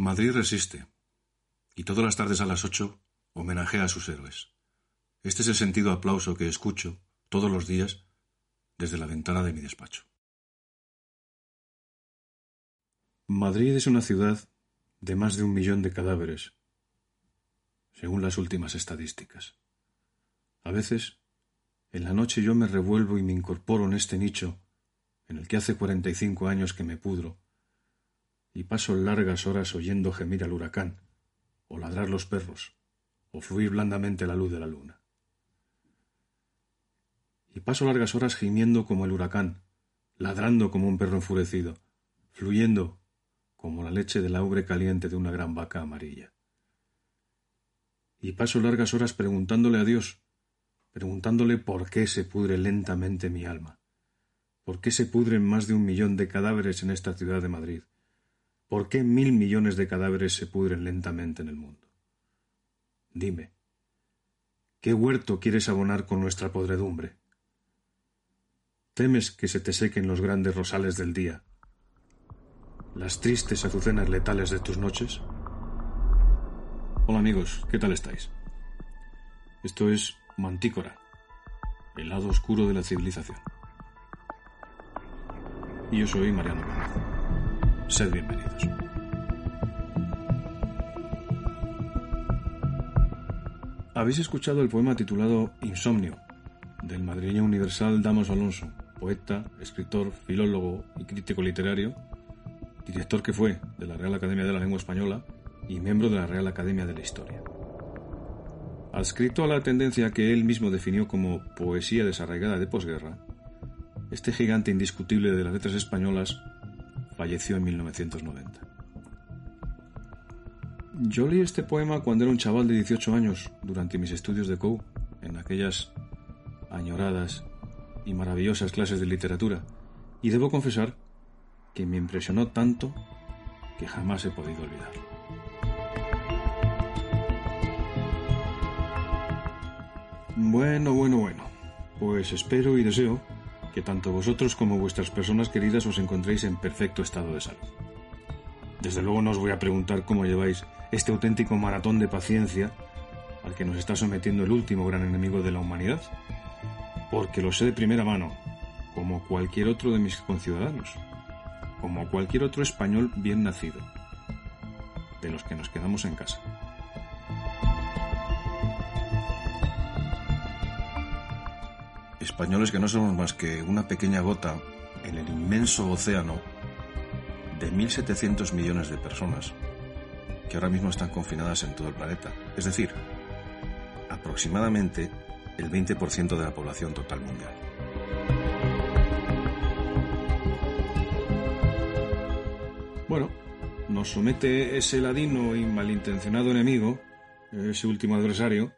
Madrid resiste, y todas las tardes a las ocho homenajea a sus héroes. Este es el sentido aplauso que escucho todos los días desde la ventana de mi despacho. Madrid es una ciudad de más de un millón de cadáveres, según las últimas estadísticas. A veces, en la noche yo me revuelvo y me incorporo en este nicho, en el que hace cuarenta y cinco años que me pudro, y paso largas horas oyendo gemir al huracán, o ladrar los perros, o fluir blandamente la luz de la luna y paso largas horas gimiendo como el huracán, ladrando como un perro enfurecido, fluyendo como la leche del aubre caliente de una gran vaca amarilla. Y paso largas horas preguntándole a Dios, preguntándole por qué se pudre lentamente mi alma, por qué se pudren más de un millón de cadáveres en esta ciudad de Madrid, por qué mil millones de cadáveres se pudren lentamente en el mundo. Dime, ¿qué huerto quieres abonar con nuestra podredumbre? temes que se te sequen los grandes rosales del día, las tristes azucenas letales de tus noches? Hola amigos, ¿qué tal estáis? Esto es Mantícora, el lado oscuro de la civilización. Y yo soy Mariano Sed bienvenidos. Habéis escuchado el poema titulado Insomnio, del madrileño universal Damos Alonso, poeta, escritor, filólogo y crítico literario, director que fue de la Real Academia de la Lengua Española y miembro de la Real Academia de la Historia. Adscrito a la tendencia que él mismo definió como poesía desarraigada de posguerra, este gigante indiscutible de las letras españolas falleció en 1990. Yo leí este poema cuando era un chaval de 18 años, durante mis estudios de COU, en aquellas añoradas y maravillosas clases de literatura, y debo confesar que me impresionó tanto que jamás he podido olvidarlo. Bueno, bueno, bueno. Pues espero y deseo que tanto vosotros como vuestras personas queridas os encontréis en perfecto estado de salud. Desde luego no os voy a preguntar cómo lleváis este auténtico maratón de paciencia al que nos está sometiendo el último gran enemigo de la humanidad, porque lo sé de primera mano, como cualquier otro de mis conciudadanos, como cualquier otro español bien nacido, de los que nos quedamos en casa. Españoles que no somos más que una pequeña gota en el inmenso océano de 1.700 millones de personas que ahora mismo están confinadas en todo el planeta. Es decir, aproximadamente el 20% de la población total mundial. Bueno, nos somete ese ladino y malintencionado enemigo, ese último adversario,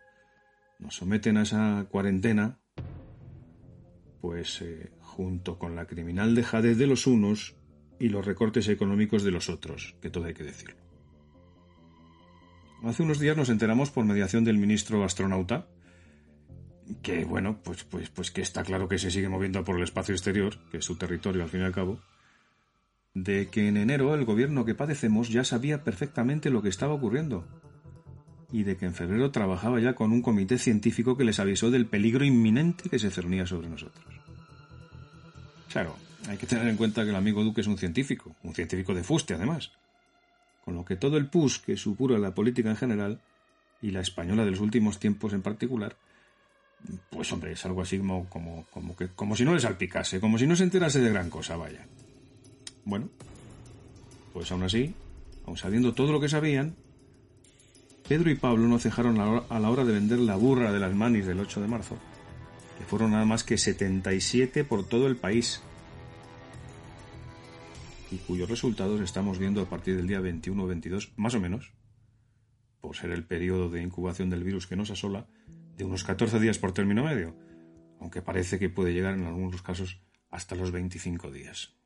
nos someten a esa cuarentena, pues eh, junto con la criminal dejadez de los unos y los recortes económicos de los otros, que todo hay que decirlo. Hace unos días nos enteramos por mediación del ministro astronauta, que bueno, pues, pues, pues que está claro que se sigue moviendo por el espacio exterior, que es su territorio al fin y al cabo, de que en enero el gobierno que padecemos ya sabía perfectamente lo que estaba ocurriendo y de que en febrero trabajaba ya con un comité científico que les avisó del peligro inminente que se cernía sobre nosotros. Claro, hay que tener en cuenta que el amigo Duque es un científico, un científico de fuste además, con lo que todo el pus que supura la política en general y la española de los últimos tiempos en particular pues hombre, es algo así como, como, como, que, como si no le salpicase, como si no se enterase de gran cosa, vaya. Bueno, pues aún así, aun sabiendo todo lo que sabían, Pedro y Pablo no cejaron a la hora de vender la burra de las manis del 8 de marzo, que fueron nada más que 77 por todo el país, y cuyos resultados estamos viendo a partir del día 21 o 22, más o menos, por ser el periodo de incubación del virus que nos asola, de unos 14 días por término medio, aunque parece que puede llegar en algunos casos hasta los 25 días.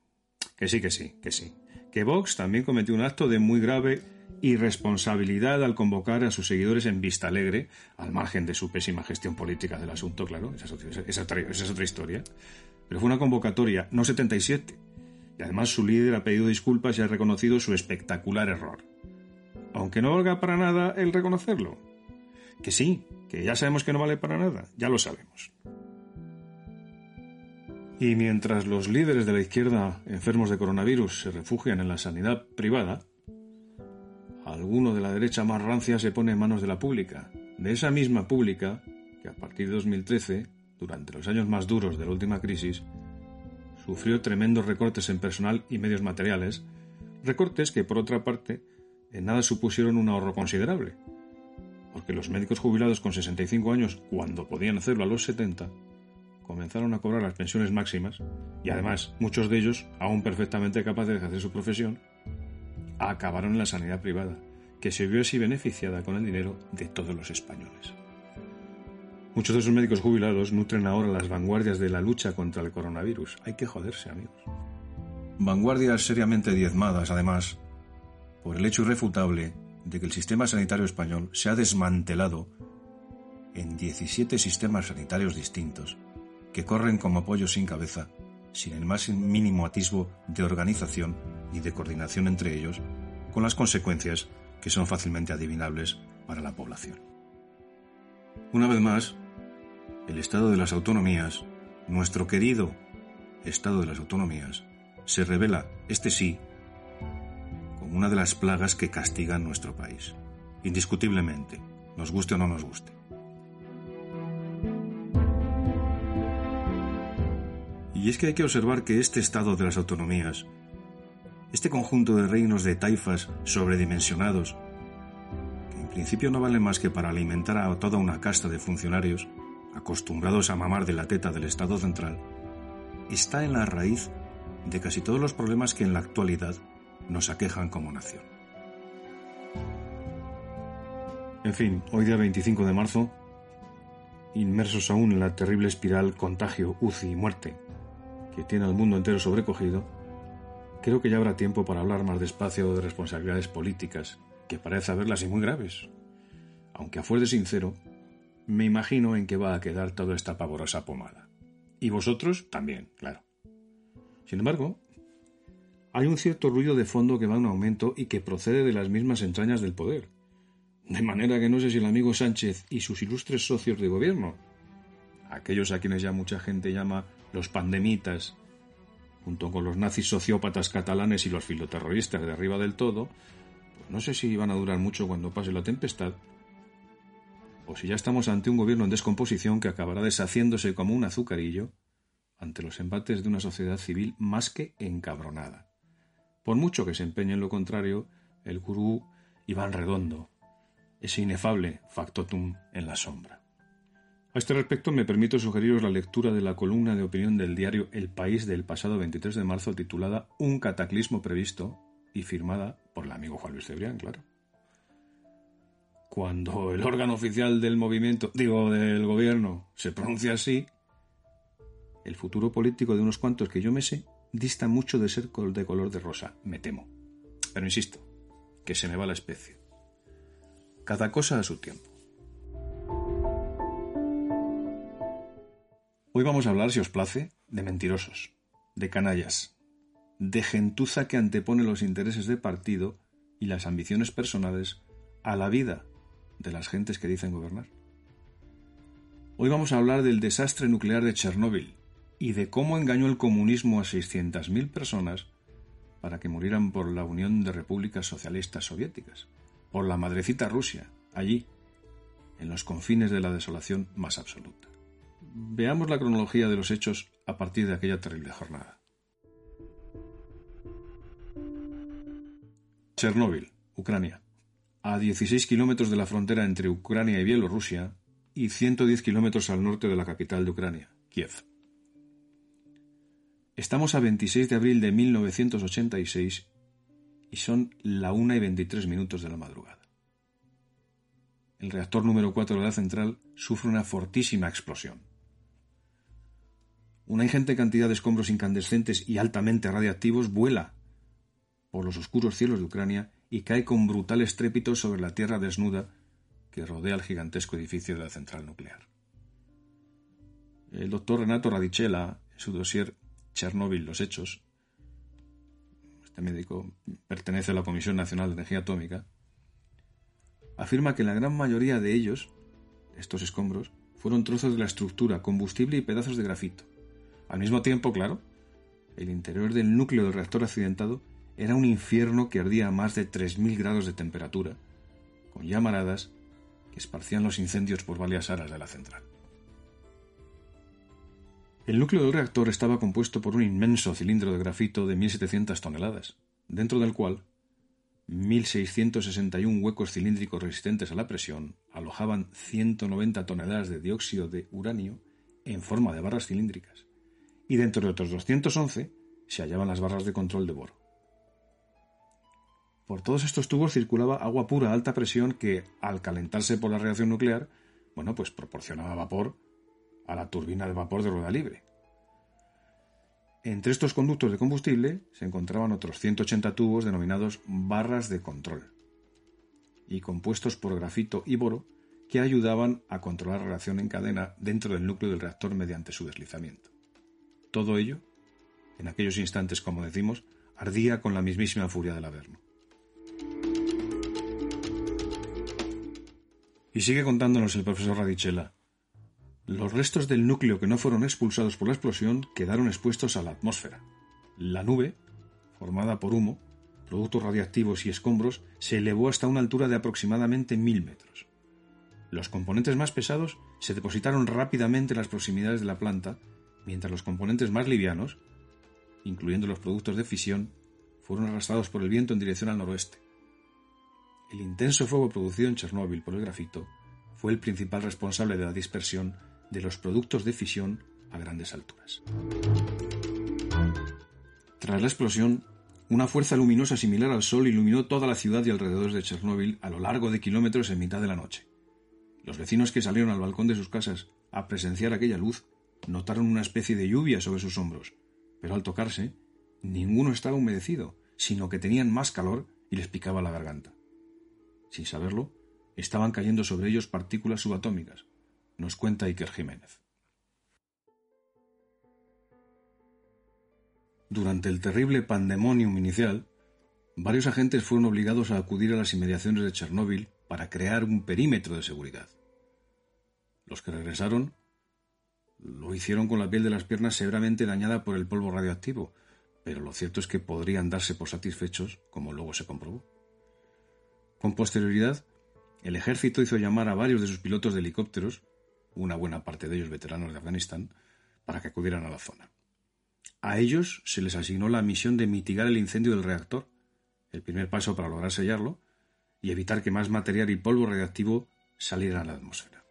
Que sí, que sí, que sí. Que Vox también cometió un acto de muy grave irresponsabilidad al convocar a sus seguidores en Vista Alegre, al margen de su pésima gestión política del asunto, claro, esa es otra, esa es otra historia. Pero fue una convocatoria, no 77. Y además su líder ha pedido disculpas y ha reconocido su espectacular error. aunque no valga para nada el reconocerlo. Que sí, que ya sabemos que no vale para nada, ya lo sabemos. Y mientras los líderes de la izquierda enfermos de coronavirus se refugian en la sanidad privada, alguno de la derecha más rancia se pone en manos de la pública, de esa misma pública que a partir de 2013, durante los años más duros de la última crisis, sufrió tremendos recortes en personal y medios materiales, recortes que por otra parte en nada supusieron un ahorro considerable, porque los médicos jubilados con 65 años, cuando podían hacerlo a los 70, comenzaron a cobrar las pensiones máximas y además muchos de ellos, aún perfectamente capaces de ejercer su profesión, acabaron en la sanidad privada, que se vio así beneficiada con el dinero de todos los españoles. Muchos de esos médicos jubilados nutren ahora las vanguardias de la lucha contra el coronavirus. Hay que joderse, amigos. Vanguardias seriamente diezmadas, además, por el hecho irrefutable de que el sistema sanitario español se ha desmantelado en 17 sistemas sanitarios distintos que corren como pollo sin cabeza, sin el más mínimo atisbo de organización y de coordinación entre ellos, con las consecuencias que son fácilmente adivinables para la población. Una vez más, el Estado de las Autonomías, nuestro querido Estado de las Autonomías, se revela, este sí, como una de las plagas que castigan nuestro país. Indiscutiblemente, nos guste o no nos guste. Y es que hay que observar que este estado de las autonomías, este conjunto de reinos de taifas sobredimensionados, que en principio no valen más que para alimentar a toda una casta de funcionarios acostumbrados a mamar de la teta del Estado central, está en la raíz de casi todos los problemas que en la actualidad nos aquejan como nación. En fin, hoy día 25 de marzo, inmersos aún en la terrible espiral contagio, UCI y muerte que tiene al mundo entero sobrecogido, creo que ya habrá tiempo para hablar más despacio de responsabilidades políticas, que parece haberlas y muy graves. Aunque a fuer de sincero, me imagino en qué va a quedar toda esta pavorosa pomada. Y vosotros también, claro. Sin embargo, hay un cierto ruido de fondo que va en aumento y que procede de las mismas entrañas del poder. De manera que no sé si el amigo Sánchez y sus ilustres socios de gobierno, aquellos a quienes ya mucha gente llama los pandemitas, junto con los nazis sociópatas catalanes y los filoterroristas de arriba del todo, pues no sé si van a durar mucho cuando pase la tempestad, o si ya estamos ante un gobierno en descomposición que acabará deshaciéndose como un azucarillo ante los embates de una sociedad civil más que encabronada. Por mucho que se empeñe en lo contrario, el gurú Iván Redondo, ese inefable factotum en la sombra. A este respecto me permito sugeriros la lectura de la columna de opinión del diario El País del pasado 23 de marzo titulada Un cataclismo previsto y firmada por el amigo Juan Luis Cebrián, claro. Cuando el órgano oficial del movimiento, digo, del gobierno, se pronuncia así, el futuro político de unos cuantos que yo me sé dista mucho de ser de color de rosa, me temo. Pero insisto, que se me va la especie. Cada cosa a su tiempo. Hoy vamos a hablar, si os place, de mentirosos, de canallas, de gentuza que antepone los intereses de partido y las ambiciones personales a la vida de las gentes que dicen gobernar. Hoy vamos a hablar del desastre nuclear de Chernóbil y de cómo engañó el comunismo a 600.000 personas para que murieran por la Unión de Repúblicas Socialistas Soviéticas, por la madrecita Rusia, allí, en los confines de la desolación más absoluta. Veamos la cronología de los hechos a partir de aquella terrible jornada. Chernóbil, Ucrania. A 16 kilómetros de la frontera entre Ucrania y Bielorrusia y 110 kilómetros al norte de la capital de Ucrania, Kiev. Estamos a 26 de abril de 1986 y son la 1 y 23 minutos de la madrugada. El reactor número 4 de la central sufre una fortísima explosión. Una ingente cantidad de escombros incandescentes y altamente radiactivos vuela por los oscuros cielos de Ucrania y cae con brutal estrépito sobre la tierra desnuda que rodea el gigantesco edificio de la central nuclear. El doctor Renato Radicella, en su dossier Chernóbil, los hechos, este médico pertenece a la Comisión Nacional de Energía Atómica, afirma que la gran mayoría de ellos, estos escombros, fueron trozos de la estructura, combustible y pedazos de grafito. Al mismo tiempo, claro, el interior del núcleo del reactor accidentado era un infierno que ardía a más de 3.000 grados de temperatura, con llamaradas que esparcían los incendios por varias aras de la central. El núcleo del reactor estaba compuesto por un inmenso cilindro de grafito de 1.700 toneladas, dentro del cual 1.661 huecos cilíndricos resistentes a la presión alojaban 190 toneladas de dióxido de uranio en forma de barras cilíndricas, y dentro de otros 211 se hallaban las barras de control de boro. Por todos estos tubos circulaba agua pura a alta presión que, al calentarse por la reacción nuclear, bueno, pues proporcionaba vapor a la turbina de vapor de rueda libre. Entre estos conductos de combustible se encontraban otros 180 tubos denominados barras de control y compuestos por grafito y boro que ayudaban a controlar la reacción en cadena dentro del núcleo del reactor mediante su deslizamiento. Todo ello, en aquellos instantes, como decimos, ardía con la mismísima furia del Averno. Y sigue contándonos el profesor Radicella. Los restos del núcleo que no fueron expulsados por la explosión quedaron expuestos a la atmósfera. La nube, formada por humo, productos radiactivos y escombros, se elevó hasta una altura de aproximadamente mil metros. Los componentes más pesados se depositaron rápidamente en las proximidades de la planta, mientras los componentes más livianos, incluyendo los productos de fisión, fueron arrastrados por el viento en dirección al noroeste. El intenso fuego producido en Chernóbil por el grafito fue el principal responsable de la dispersión de los productos de fisión a grandes alturas. Tras la explosión, una fuerza luminosa similar al Sol iluminó toda la ciudad y alrededores de Chernóbil a lo largo de kilómetros en mitad de la noche. Los vecinos que salieron al balcón de sus casas a presenciar aquella luz notaron una especie de lluvia sobre sus hombros, pero al tocarse, ninguno estaba humedecido, sino que tenían más calor y les picaba la garganta. Sin saberlo, estaban cayendo sobre ellos partículas subatómicas, nos cuenta Iker Jiménez. Durante el terrible pandemonium inicial, varios agentes fueron obligados a acudir a las inmediaciones de Chernóbil para crear un perímetro de seguridad. Los que regresaron lo hicieron con la piel de las piernas severamente dañada por el polvo radioactivo, pero lo cierto es que podrían darse por satisfechos, como luego se comprobó. Con posterioridad, el ejército hizo llamar a varios de sus pilotos de helicópteros una buena parte de ellos veteranos de Afganistán, para que acudieran a la zona. A ellos se les asignó la misión de mitigar el incendio del reactor, el primer paso para lograr sellarlo y evitar que más material y polvo radiactivo salieran a la atmósfera.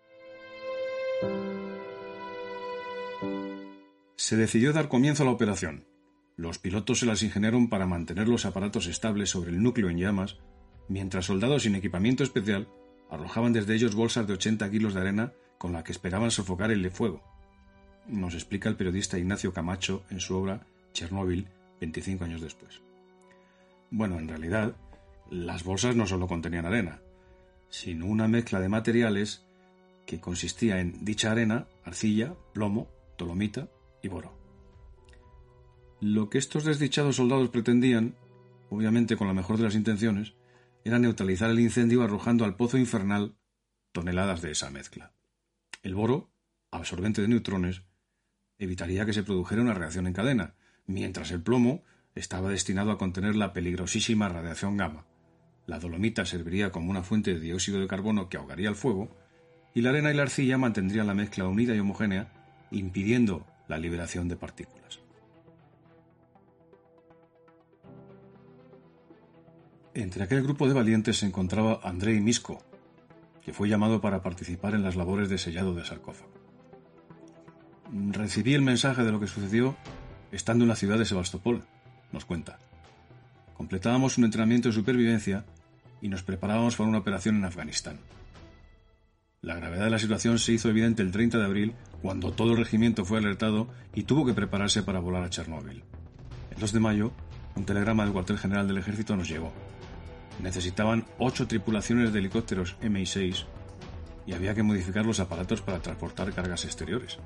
Se decidió dar comienzo a la operación. Los pilotos se las ingeniaron para mantener los aparatos estables sobre el núcleo en llamas, mientras soldados sin equipamiento especial arrojaban desde ellos bolsas de 80 kilos de arena con la que esperaban sofocar el fuego. Nos explica el periodista Ignacio Camacho en su obra Chernóbil, 25 años después. Bueno, en realidad, las bolsas no solo contenían arena, sino una mezcla de materiales que consistía en dicha arena, arcilla, plomo, dolomita y boro. Lo que estos desdichados soldados pretendían, obviamente con la mejor de las intenciones, era neutralizar el incendio arrojando al pozo infernal toneladas de esa mezcla. El boro, absorbente de neutrones, evitaría que se produjera una reacción en cadena, mientras el plomo estaba destinado a contener la peligrosísima radiación gamma. La dolomita serviría como una fuente de dióxido de carbono que ahogaría el fuego, y la arena y la arcilla mantendrían la mezcla unida y homogénea, impidiendo la liberación de partículas. Entre aquel grupo de valientes se encontraba Andrei Misko, que fue llamado para participar en las labores de sellado de sarcófago. Recibí el mensaje de lo que sucedió estando en la ciudad de Sebastopol, nos cuenta. Completábamos un entrenamiento de supervivencia y nos preparábamos para una operación en Afganistán. La gravedad de la situación se hizo evidente el 30 de abril cuando todo el regimiento fue alertado y tuvo que prepararse para volar a Chernóbil. El 2 de mayo, un telegrama del cuartel general del ejército nos llegó necesitaban ocho tripulaciones de helicópteros MI-6 y había que modificar los aparatos para transportar cargas exteriores.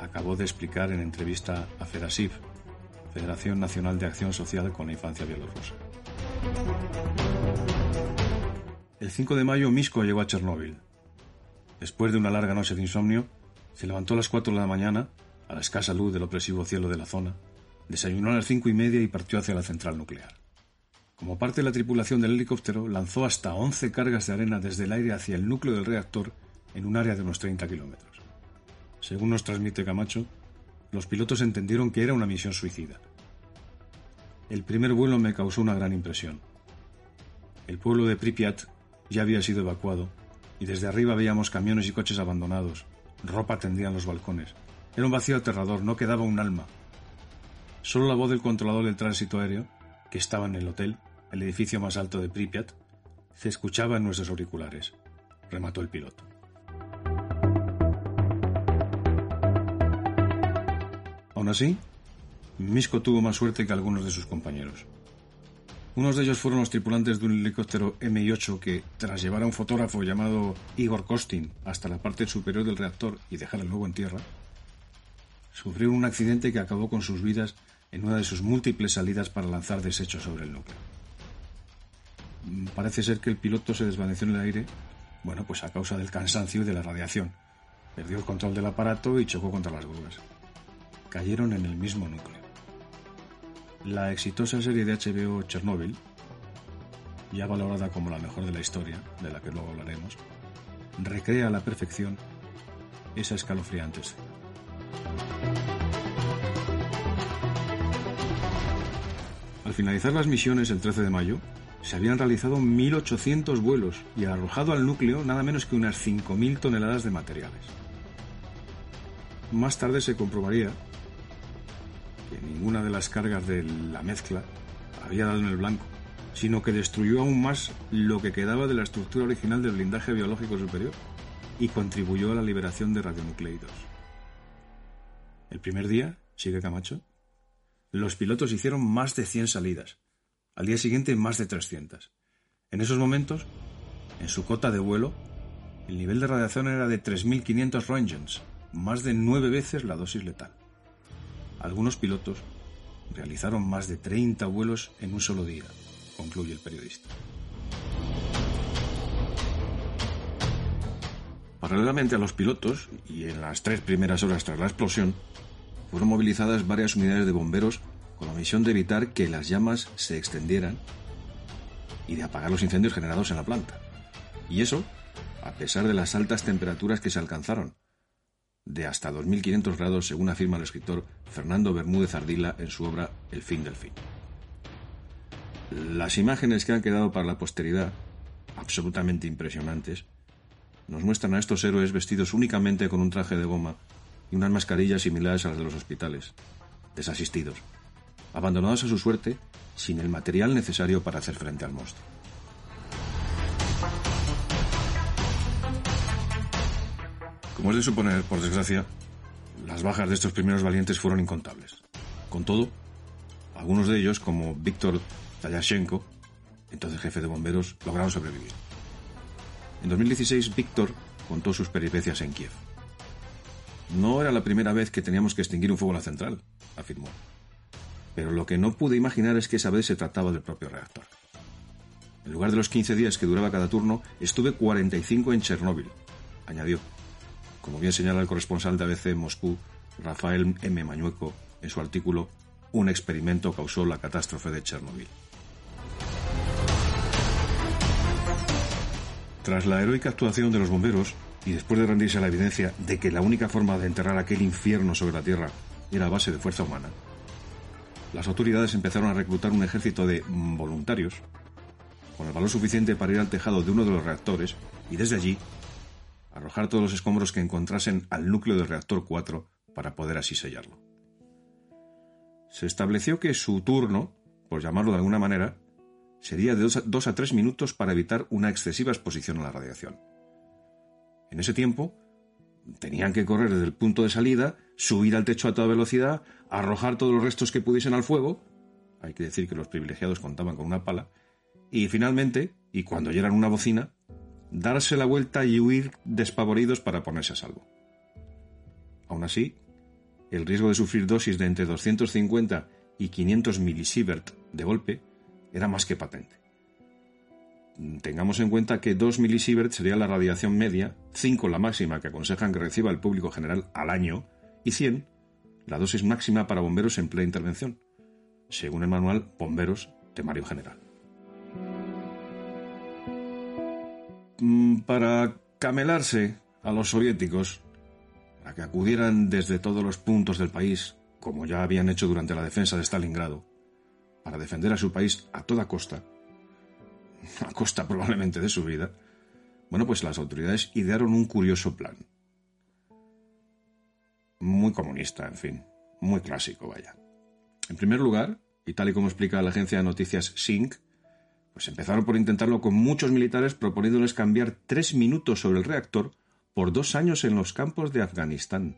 Acabó de explicar en entrevista a FEDASIF, Federación Nacional de Acción Social con la Infancia Bielorrusa. El 5 de mayo Misco llegó a Chernóbil. Después de una larga noche de insomnio, se levantó a las 4 de la mañana, a la escasa luz del opresivo cielo de la zona, desayunó a las cinco y media y partió hacia la central nuclear. Como parte de la tripulación del helicóptero, lanzó hasta 11 cargas de arena desde el aire hacia el núcleo del reactor en un área de unos 30 kilómetros. Según nos transmite Camacho, los pilotos entendieron que era una misión suicida. El primer vuelo me causó una gran impresión. El pueblo de Pripyat ya había sido evacuado y desde arriba veíamos camiones y coches abandonados, ropa tendida en los balcones. Era un vacío aterrador, no quedaba un alma. Solo la voz del controlador del tránsito aéreo, que estaba en el hotel, el edificio más alto de Pripyat, se escuchaba en nuestros auriculares. Remató el piloto. Aún así, Misco tuvo más suerte que algunos de sus compañeros. Unos de ellos fueron los tripulantes de un helicóptero Mi-8 que, tras llevar a un fotógrafo llamado Igor Kostin hasta la parte superior del reactor y dejar el nuevo en tierra, sufrieron un accidente que acabó con sus vidas en una de sus múltiples salidas para lanzar desechos sobre el núcleo. Mm, parece ser que el piloto se desvaneció en el aire, bueno, pues a causa del cansancio y de la radiación. Perdió el control del aparato y chocó contra las grúas. Cayeron en el mismo núcleo. La exitosa serie de HBO Chernobyl, ya valorada como la mejor de la historia, de la que luego hablaremos, recrea a la perfección esa escalofriante escena. Al finalizar las misiones el 13 de mayo, se habían realizado 1.800 vuelos y arrojado al núcleo nada menos que unas 5.000 toneladas de materiales. Más tarde se comprobaría que ninguna de las cargas de la mezcla había dado en el blanco, sino que destruyó aún más lo que quedaba de la estructura original del blindaje biológico superior y contribuyó a la liberación de radionucleidos. El primer día, sigue Camacho, los pilotos hicieron más de 100 salidas. Al día siguiente, más de 300. En esos momentos, en su cota de vuelo, el nivel de radiación era de 3.500 roentgens, más de nueve veces la dosis letal. Algunos pilotos realizaron más de 30 vuelos en un solo día, concluye el periodista. Paralelamente a los pilotos, y en las tres primeras horas tras la explosión, fueron movilizadas varias unidades de bomberos con la misión de evitar que las llamas se extendieran y de apagar los incendios generados en la planta. Y eso, a pesar de las altas temperaturas que se alcanzaron, de hasta 2.500 grados según afirma el escritor Fernando Bermúdez Ardila en su obra El fin del fin. Las imágenes que han quedado para la posteridad, absolutamente impresionantes, nos muestran a estos héroes vestidos únicamente con un traje de goma y unas mascarillas similares a las de los hospitales, desasistidos, abandonados a su suerte sin el material necesario para hacer frente al monstruo. Como es de suponer, por desgracia, las bajas de estos primeros valientes fueron incontables. Con todo, algunos de ellos, como Víctor Tayashenko, entonces jefe de bomberos, lograron sobrevivir. En 2016, Víctor contó sus peripecias en Kiev. No era la primera vez que teníamos que extinguir un fuego en la central, afirmó. Pero lo que no pude imaginar es que esa vez se trataba del propio reactor. En lugar de los 15 días que duraba cada turno, estuve 45 en Chernóbil, añadió, como bien señala el corresponsal de ABC en Moscú, Rafael M. Mañueco, en su artículo Un experimento causó la catástrofe de Chernóbil. Tras la heroica actuación de los bomberos, y después de rendirse a la evidencia de que la única forma de enterrar aquel infierno sobre la Tierra era a base de fuerza humana, las autoridades empezaron a reclutar un ejército de voluntarios con el valor suficiente para ir al tejado de uno de los reactores y desde allí arrojar todos los escombros que encontrasen al núcleo del reactor 4 para poder así sellarlo. Se estableció que su turno, por llamarlo de alguna manera, sería de dos a tres minutos para evitar una excesiva exposición a la radiación. En ese tiempo, tenían que correr desde el punto de salida, subir al techo a toda velocidad, arrojar todos los restos que pudiesen al fuego, hay que decir que los privilegiados contaban con una pala, y finalmente, y cuando oyeran una bocina, darse la vuelta y huir despavoridos para ponerse a salvo. Aún así, el riesgo de sufrir dosis de entre 250 y 500 milisievert de golpe era más que patente. tengamos en cuenta que 2 milisievert sería la radiación media, 5 la máxima que aconsejan que reciba el público general al año y 100 la dosis máxima para bomberos en plena intervención, según el manual Bomberos Temario General. Para camelarse a los soviéticos, a que acudieran desde todos los puntos del país, como ya habían hecho durante la defensa de Stalingrado, para defender a su país a toda costa, a costa probablemente de su vida, bueno, pues las autoridades idearon un curioso plan. Muy comunista, en fin, muy clásico, vaya. En primer lugar, y tal y como explica la agencia de noticias SYNC, pues empezaron por intentarlo con muchos militares proponiéndoles cambiar tres minutos sobre el reactor por dos años en los campos de Afganistán.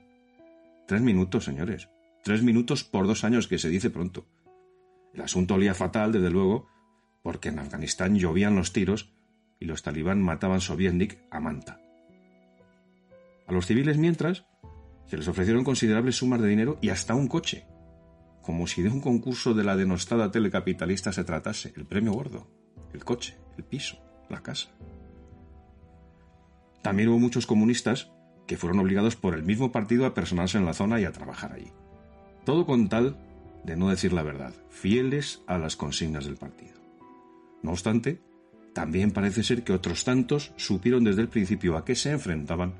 Tres minutos, señores. Tres minutos por dos años, que se dice pronto. El asunto olía fatal, desde luego, porque en Afganistán llovían los tiros y los talibán mataban soviétnik a manta. A los civiles, mientras, se les ofrecieron considerables sumas de dinero y hasta un coche, como si de un concurso de la denostada telecapitalista se tratase, el premio gordo, el coche, el piso, la casa. También hubo muchos comunistas que fueron obligados por el mismo partido a personarse en la zona y a trabajar allí. Todo con tal de no decir la verdad, fieles a las consignas del partido. No obstante, también parece ser que otros tantos supieron desde el principio a qué se enfrentaban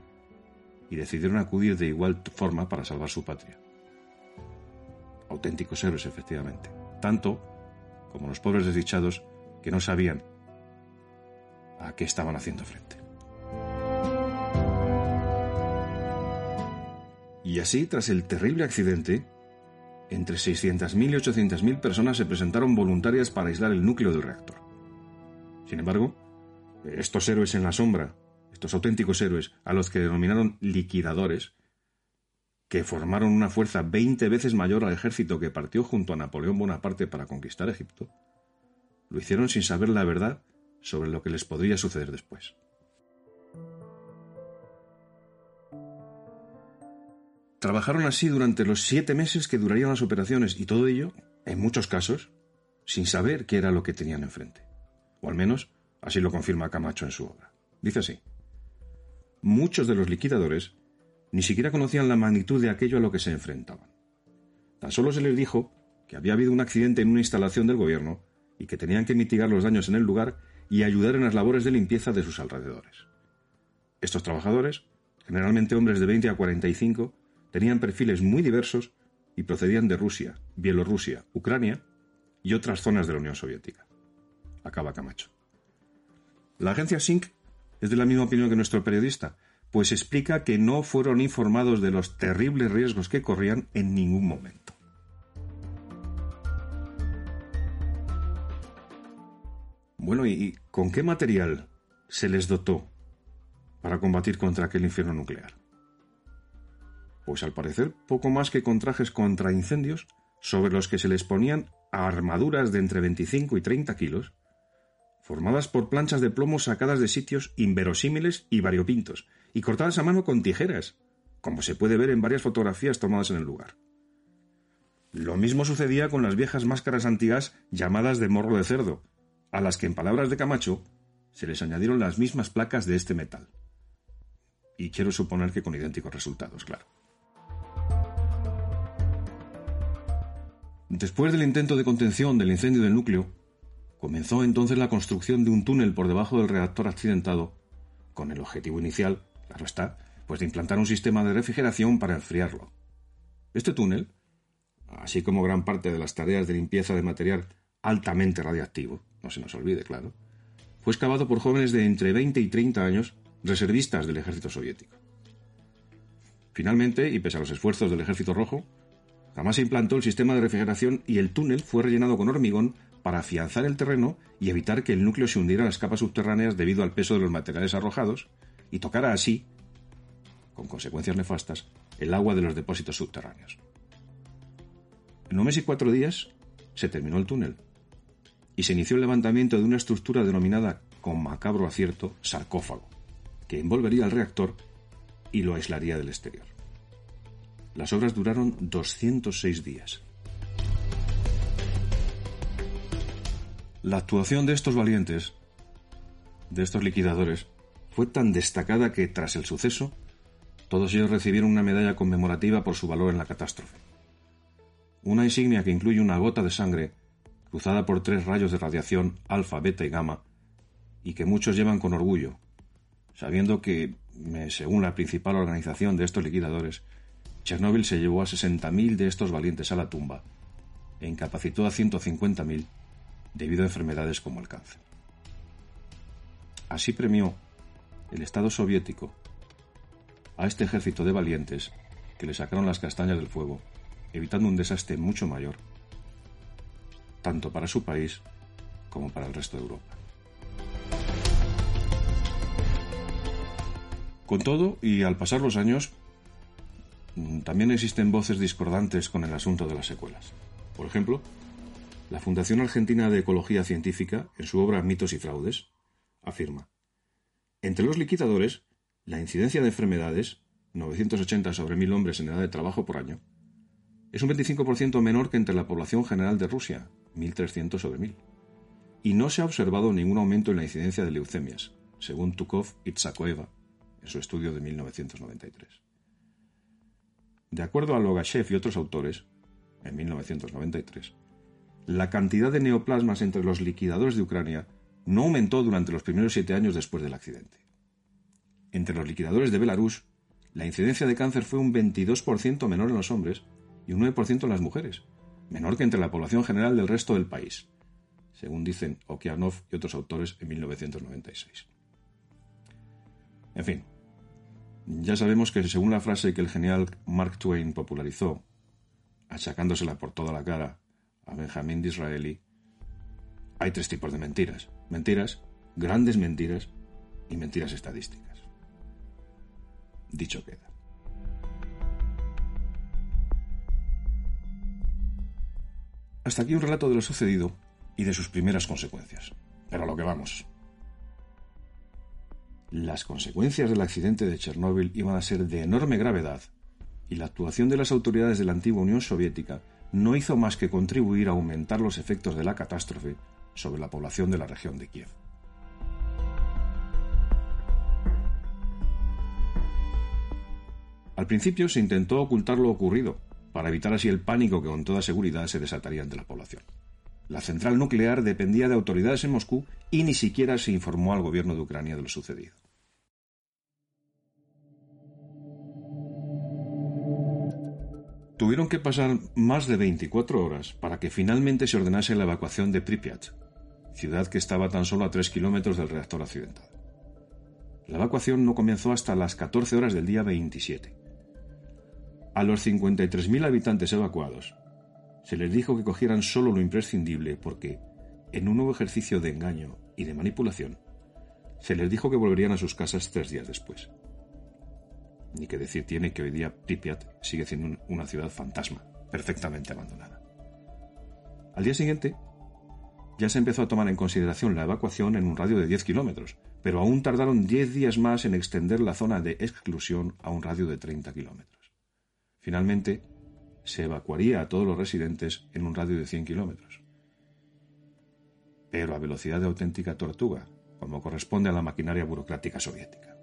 y decidieron acudir de igual forma para salvar su patria. Auténticos héroes, efectivamente. Tanto como los pobres desdichados que no sabían a qué estaban haciendo frente. Y así, tras el terrible accidente, entre 600.000 y 800.000 personas se presentaron voluntarias para aislar el núcleo del reactor. Sin embargo, estos héroes en la sombra, estos auténticos héroes, a los que denominaron liquidadores, que formaron una fuerza 20 veces mayor al ejército que partió junto a Napoleón Bonaparte para conquistar Egipto, lo hicieron sin saber la verdad sobre lo que les podría suceder después. Trabajaron así durante los siete meses que durarían las operaciones y todo ello, en muchos casos, sin saber qué era lo que tenían enfrente o al menos así lo confirma Camacho en su obra. Dice así, muchos de los liquidadores ni siquiera conocían la magnitud de aquello a lo que se enfrentaban. Tan solo se les dijo que había habido un accidente en una instalación del gobierno y que tenían que mitigar los daños en el lugar y ayudar en las labores de limpieza de sus alrededores. Estos trabajadores, generalmente hombres de 20 a 45, tenían perfiles muy diversos y procedían de Rusia, Bielorrusia, Ucrania y otras zonas de la Unión Soviética acaba Camacho. La agencia SYNC es de la misma opinión que nuestro periodista, pues explica que no fueron informados de los terribles riesgos que corrían en ningún momento. Bueno, ¿y con qué material se les dotó para combatir contra aquel infierno nuclear? Pues al parecer poco más que con trajes contra incendios sobre los que se les ponían armaduras de entre 25 y 30 kilos formadas por planchas de plomo sacadas de sitios inverosímiles y variopintos, y cortadas a mano con tijeras, como se puede ver en varias fotografías tomadas en el lugar. Lo mismo sucedía con las viejas máscaras antiguas llamadas de morro de cerdo, a las que en palabras de Camacho se les añadieron las mismas placas de este metal. Y quiero suponer que con idénticos resultados, claro. Después del intento de contención del incendio del núcleo, Comenzó entonces la construcción de un túnel por debajo del reactor accidentado, con el objetivo inicial, claro está, pues de implantar un sistema de refrigeración para enfriarlo. Este túnel, así como gran parte de las tareas de limpieza de material altamente radiactivo, no se nos olvide, claro, fue excavado por jóvenes de entre 20 y 30 años, reservistas del ejército soviético. Finalmente, y pese a los esfuerzos del ejército rojo, jamás se implantó el sistema de refrigeración y el túnel fue rellenado con hormigón para afianzar el terreno y evitar que el núcleo se hundiera en las capas subterráneas debido al peso de los materiales arrojados y tocara así, con consecuencias nefastas, el agua de los depósitos subterráneos. En un mes y cuatro días se terminó el túnel y se inició el levantamiento de una estructura denominada con macabro acierto sarcófago, que envolvería el reactor y lo aislaría del exterior. Las obras duraron 206 días. La actuación de estos valientes de estos liquidadores fue tan destacada que, tras el suceso, todos ellos recibieron una medalla conmemorativa por su valor en la catástrofe. Una insignia que incluye una gota de sangre cruzada por tres rayos de radiación alfa, beta y gamma, y que muchos llevan con orgullo, sabiendo que, según la principal organización de estos liquidadores, Chernóbil se llevó a 60.000 de estos valientes a la tumba e incapacitó a 150.000 debido a enfermedades como el cáncer. Así premió el Estado soviético a este ejército de valientes que le sacaron las castañas del fuego, evitando un desastre mucho mayor, tanto para su país como para el resto de Europa. Con todo, y al pasar los años, mm, también existen voces discordantes con el asunto de las secuelas. Por ejemplo, la Fundación Argentina de Ecología Científica, en su obra Mitos y Fraudes, afirma, entre los liquidadores, la incidencia de enfermedades, 980 sobre 1000 hombres en edad de trabajo por año, es un 25% menor que entre la población general de Rusia, 1300 sobre 1000. Y no se ha observado ningún aumento en la incidencia de leucemias, según Tukov y Tsakoeva, en su estudio de 1993. De acuerdo a Logashev y otros autores, en 1993, la cantidad de neoplasmas entre los liquidadores de Ucrania no aumentó durante los primeros siete años después del accidente. Entre los liquidadores de Belarus, la incidencia de cáncer fue un 22% menor en los hombres y un 9% en las mujeres, menor que entre la población general del resto del país, según dicen Okianov y otros autores en 1996. En fin, ya sabemos que según la frase que el genial Mark Twain popularizó, achacándosela por toda la cara a Benjamin Disraeli, hay tres tipos de mentiras. Mentiras, grandes mentiras y mentiras estadísticas. Dicho queda. Hasta aquí un relato de lo sucedido y de sus primeras consecuencias. Pero a lo que vamos. Las consecuencias del accidente de Chernóbil iban a ser de enorme gravedad y la actuación de las autoridades de la antigua Unión Soviética no hizo más que contribuir a aumentar los efectos de la catástrofe sobre la población de la región de Kiev. Al principio se intentó ocultar lo ocurrido, para evitar así el pánico que con toda seguridad se desataría entre la población. La central nuclear dependía de autoridades en Moscú y ni siquiera se informó al gobierno de Ucrania de lo sucedido. Tuvieron que pasar más de 24 horas para que finalmente se ordenase la evacuación de Pripyat, ciudad que estaba tan solo a 3 kilómetros del reactor accidentado. La evacuación no comenzó hasta las 14 horas del día 27. A los 53.000 habitantes evacuados, se les dijo que cogieran solo lo imprescindible porque, en un nuevo ejercicio de engaño y de manipulación, se les dijo que volverían a sus casas tres días después. Ni que decir tiene que hoy día Pripyat sigue siendo una ciudad fantasma, perfectamente abandonada. Al día siguiente, ya se empezó a tomar en consideración la evacuación en un radio de 10 kilómetros, pero aún tardaron 10 días más en extender la zona de exclusión a un radio de 30 kilómetros. Finalmente, se evacuaría a todos los residentes en un radio de 100 kilómetros. Pero a velocidad de auténtica tortuga, como corresponde a la maquinaria burocrática soviética.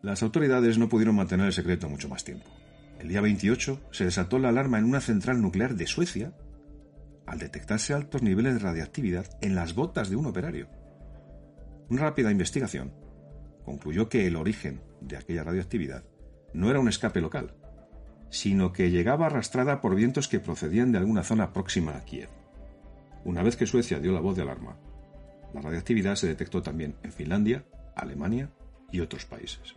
Las autoridades no pudieron mantener el secreto mucho más tiempo. El día 28 se desató la alarma en una central nuclear de Suecia al detectarse altos niveles de radiactividad en las botas de un operario. Una rápida investigación concluyó que el origen de aquella radioactividad no era un escape local, sino que llegaba arrastrada por vientos que procedían de alguna zona próxima a Kiev. Una vez que Suecia dio la voz de alarma, la radioactividad se detectó también en Finlandia, Alemania y otros países.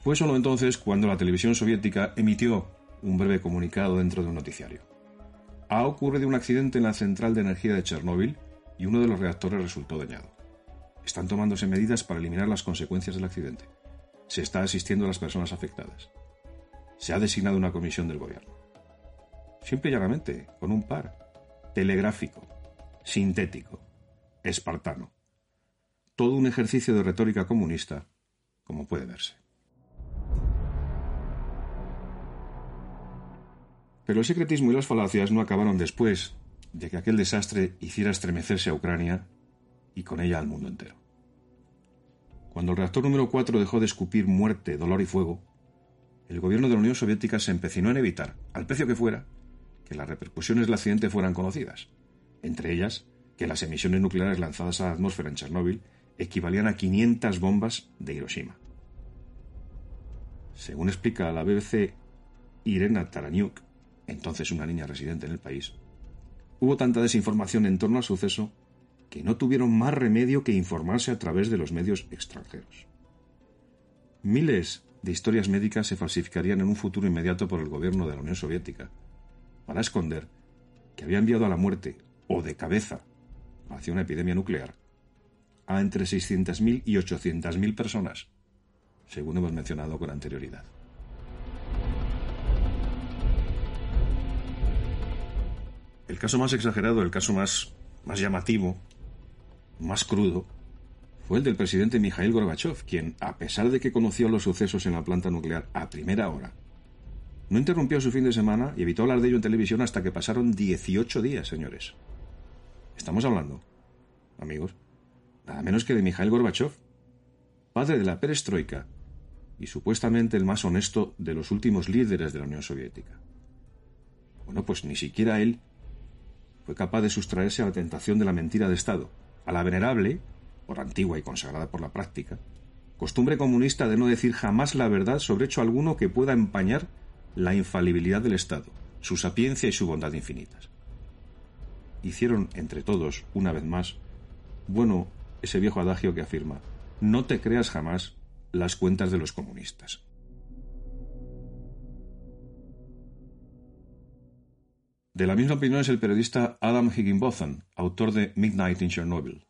Fue solo entonces cuando la televisión soviética emitió un breve comunicado dentro de un noticiario. Ha ocurrido un accidente en la central de energía de Chernóbil y uno de los reactores resultó dañado. Están tomándose medidas para eliminar las consecuencias del accidente. Se está asistiendo a las personas afectadas. Se ha designado una comisión del gobierno. Simple y llanamente, con un par. Telegráfico, sintético, espartano. Todo un ejercicio de retórica comunista, como puede verse. Pero el secretismo y las falacias no acabaron después de que aquel desastre hiciera estremecerse a Ucrania y con ella al mundo entero. Cuando el reactor número 4 dejó de escupir muerte, dolor y fuego, el gobierno de la Unión Soviética se empecinó en evitar, al precio que fuera, que las repercusiones del accidente fueran conocidas, entre ellas que las emisiones nucleares lanzadas a la atmósfera en Chernóbil equivalían a 500 bombas de Hiroshima. Según explica la BBC Irena Taraniuk, entonces una niña residente en el país, hubo tanta desinformación en torno al suceso que no tuvieron más remedio que informarse a través de los medios extranjeros. Miles de historias médicas se falsificarían en un futuro inmediato por el gobierno de la Unión Soviética, para esconder que había enviado a la muerte o de cabeza hacia una epidemia nuclear a entre 600.000 y 800.000 personas, según hemos mencionado con anterioridad. El caso más exagerado, el caso más, más llamativo, más crudo, fue el del presidente Mikhail Gorbachev, quien, a pesar de que conoció los sucesos en la planta nuclear a primera hora, no interrumpió su fin de semana y evitó hablar de ello en televisión hasta que pasaron 18 días, señores. Estamos hablando, amigos, nada menos que de Mikhail Gorbachev, padre de la perestroika y supuestamente el más honesto de los últimos líderes de la Unión Soviética. Bueno, pues ni siquiera él fue capaz de sustraerse a la tentación de la mentira de Estado, a la venerable, por antigua y consagrada por la práctica, costumbre comunista de no decir jamás la verdad sobre hecho alguno que pueda empañar la infalibilidad del Estado, su sapiencia y su bondad infinitas. Hicieron entre todos, una vez más, bueno ese viejo adagio que afirma, no te creas jamás las cuentas de los comunistas. De la misma opinión es el periodista Adam Higginbotham, autor de Midnight in Chernobyl.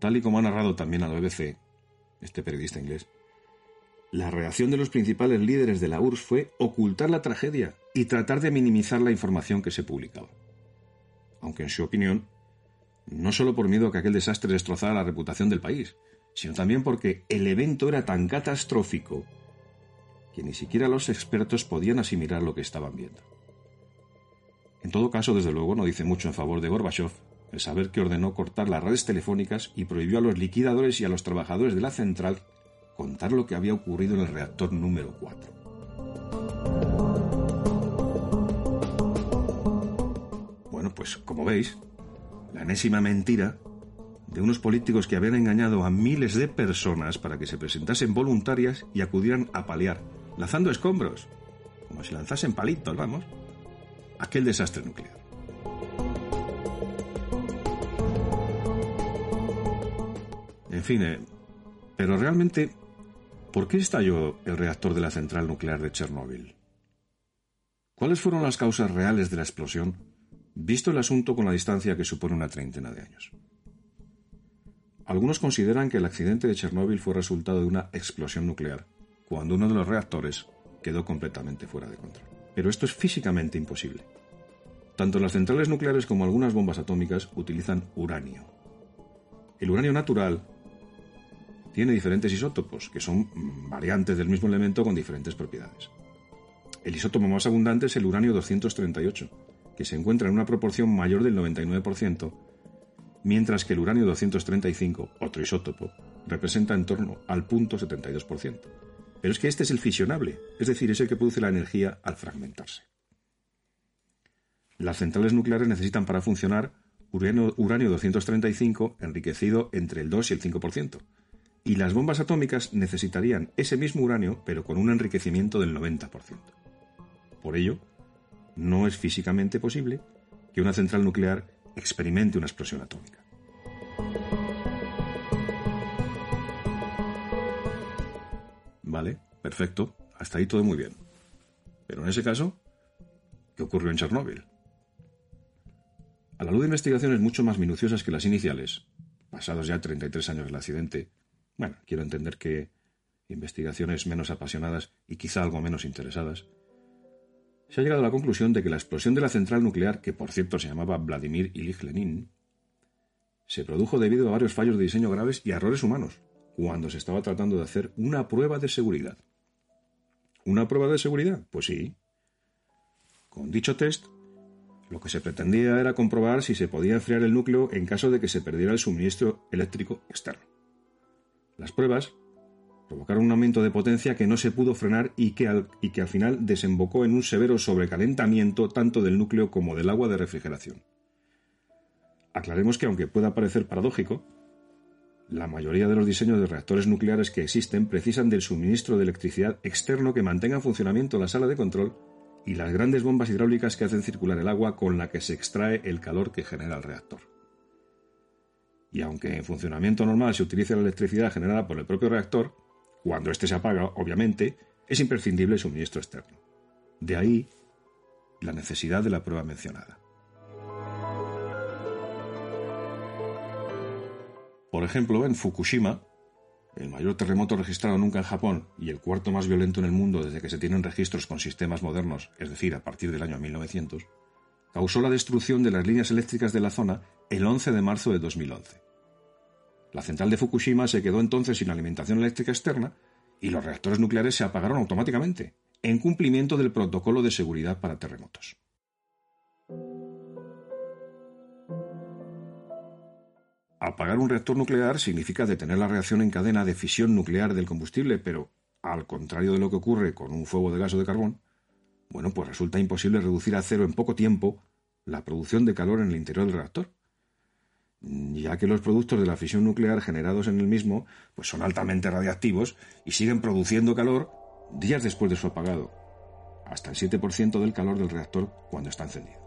Tal y como ha narrado también a la BBC, este periodista inglés, la reacción de los principales líderes de la URSS fue ocultar la tragedia y tratar de minimizar la información que se publicaba. Aunque en su opinión, no solo por miedo a que aquel desastre destrozara la reputación del país, sino también porque el evento era tan catastrófico que ni siquiera los expertos podían asimilar lo que estaban viendo. En todo caso, desde luego, no dice mucho en favor de Gorbachev el saber que ordenó cortar las redes telefónicas y prohibió a los liquidadores y a los trabajadores de la central contar lo que había ocurrido en el reactor número 4. Bueno, pues como veis, la enésima mentira de unos políticos que habían engañado a miles de personas para que se presentasen voluntarias y acudieran a paliar, lanzando escombros, como si lanzasen palitos, vamos, aquel desastre nuclear. En fin, eh, pero realmente ¿Por qué estalló el reactor de la central nuclear de Chernóbil? ¿Cuáles fueron las causas reales de la explosión, visto el asunto con la distancia que supone una treintena de años? Algunos consideran que el accidente de Chernóbil fue resultado de una explosión nuclear, cuando uno de los reactores quedó completamente fuera de control. Pero esto es físicamente imposible. Tanto las centrales nucleares como algunas bombas atómicas utilizan uranio. El uranio natural tiene diferentes isótopos, que son variantes del mismo elemento con diferentes propiedades. El isótopo más abundante es el uranio 238, que se encuentra en una proporción mayor del 99%, mientras que el uranio 235, otro isótopo, representa en torno al punto 72%. Pero es que este es el fisionable, es decir, es el que produce la energía al fragmentarse. Las centrales nucleares necesitan para funcionar uranio, uranio 235 enriquecido entre el 2 y el 5%, y las bombas atómicas necesitarían ese mismo uranio, pero con un enriquecimiento del 90%. Por ello, no es físicamente posible que una central nuclear experimente una explosión atómica. Vale, perfecto, hasta ahí todo muy bien. Pero en ese caso, ¿qué ocurrió en Chernóbil? A la luz de investigaciones mucho más minuciosas que las iniciales, pasados ya 33 años del accidente, bueno, quiero entender que investigaciones menos apasionadas y quizá algo menos interesadas, se ha llegado a la conclusión de que la explosión de la central nuclear, que por cierto se llamaba Vladimir Ilich Lenin, se produjo debido a varios fallos de diseño graves y errores humanos, cuando se estaba tratando de hacer una prueba de seguridad. ¿Una prueba de seguridad? Pues sí. Con dicho test, lo que se pretendía era comprobar si se podía enfriar el núcleo en caso de que se perdiera el suministro eléctrico externo. Las pruebas provocaron un aumento de potencia que no se pudo frenar y que, al, y que al final desembocó en un severo sobrecalentamiento tanto del núcleo como del agua de refrigeración. Aclaremos que aunque pueda parecer paradójico, la mayoría de los diseños de reactores nucleares que existen precisan del suministro de electricidad externo que mantenga en funcionamiento la sala de control y las grandes bombas hidráulicas que hacen circular el agua con la que se extrae el calor que genera el reactor. Y aunque en funcionamiento normal se utilice la electricidad generada por el propio reactor, cuando éste se apaga, obviamente, es imprescindible el suministro externo. De ahí la necesidad de la prueba mencionada. Por ejemplo, en Fukushima, el mayor terremoto registrado nunca en Japón y el cuarto más violento en el mundo desde que se tienen registros con sistemas modernos, es decir, a partir del año 1900, causó la destrucción de las líneas eléctricas de la zona el 11 de marzo de 2011. La central de Fukushima se quedó entonces sin alimentación eléctrica externa y los reactores nucleares se apagaron automáticamente, en cumplimiento del protocolo de seguridad para terremotos. Apagar un reactor nuclear significa detener la reacción en cadena de fisión nuclear del combustible, pero al contrario de lo que ocurre con un fuego de gas o de carbón, bueno, pues resulta imposible reducir a cero en poco tiempo la producción de calor en el interior del reactor, ya que los productos de la fisión nuclear generados en el mismo pues son altamente radiactivos y siguen produciendo calor días después de su apagado, hasta el 7% del calor del reactor cuando está encendido.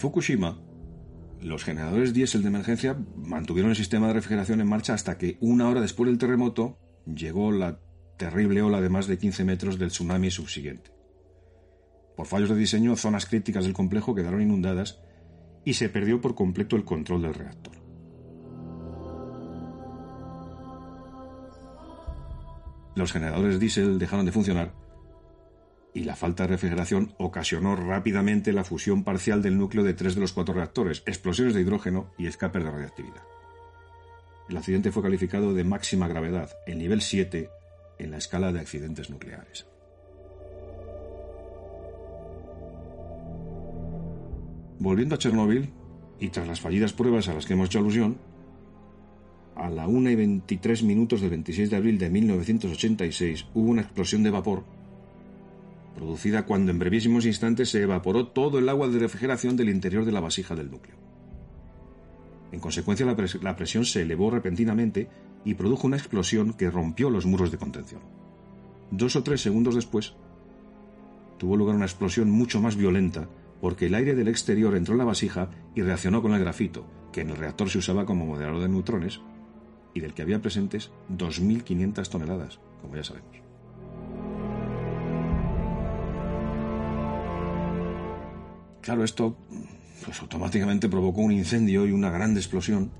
Fukushima, los generadores diésel de emergencia mantuvieron el sistema de refrigeración en marcha hasta que una hora después del terremoto llegó la terrible ola de más de 15 metros del tsunami subsiguiente. Por fallos de diseño, zonas críticas del complejo quedaron inundadas y se perdió por completo el control del reactor. Los generadores diésel dejaron de funcionar y la falta de refrigeración ocasionó rápidamente la fusión parcial del núcleo de tres de los cuatro reactores, explosiones de hidrógeno y escapes de radiactividad. El accidente fue calificado de máxima gravedad, el nivel 7 en la escala de accidentes nucleares. Volviendo a Chernóbil, y tras las fallidas pruebas a las que hemos hecho alusión, a la 1 y 23 minutos del 26 de abril de 1986 hubo una explosión de vapor producida cuando en brevísimos instantes se evaporó todo el agua de refrigeración del interior de la vasija del núcleo. En consecuencia, la, presión se elevó repentinamente y produjo una explosión que rompió los muros de contención. Dos o tres segundos después, tuvo lugar una explosión mucho más violenta porque el aire del exterior entró en la vasija y reaccionó con el grafito, que en el reactor se usaba como moderador de neutrones y del que había presentes 2.500 toneladas, como ya sabemos. Claro, esto pues, automáticamente provocó un incendio y una gran explosión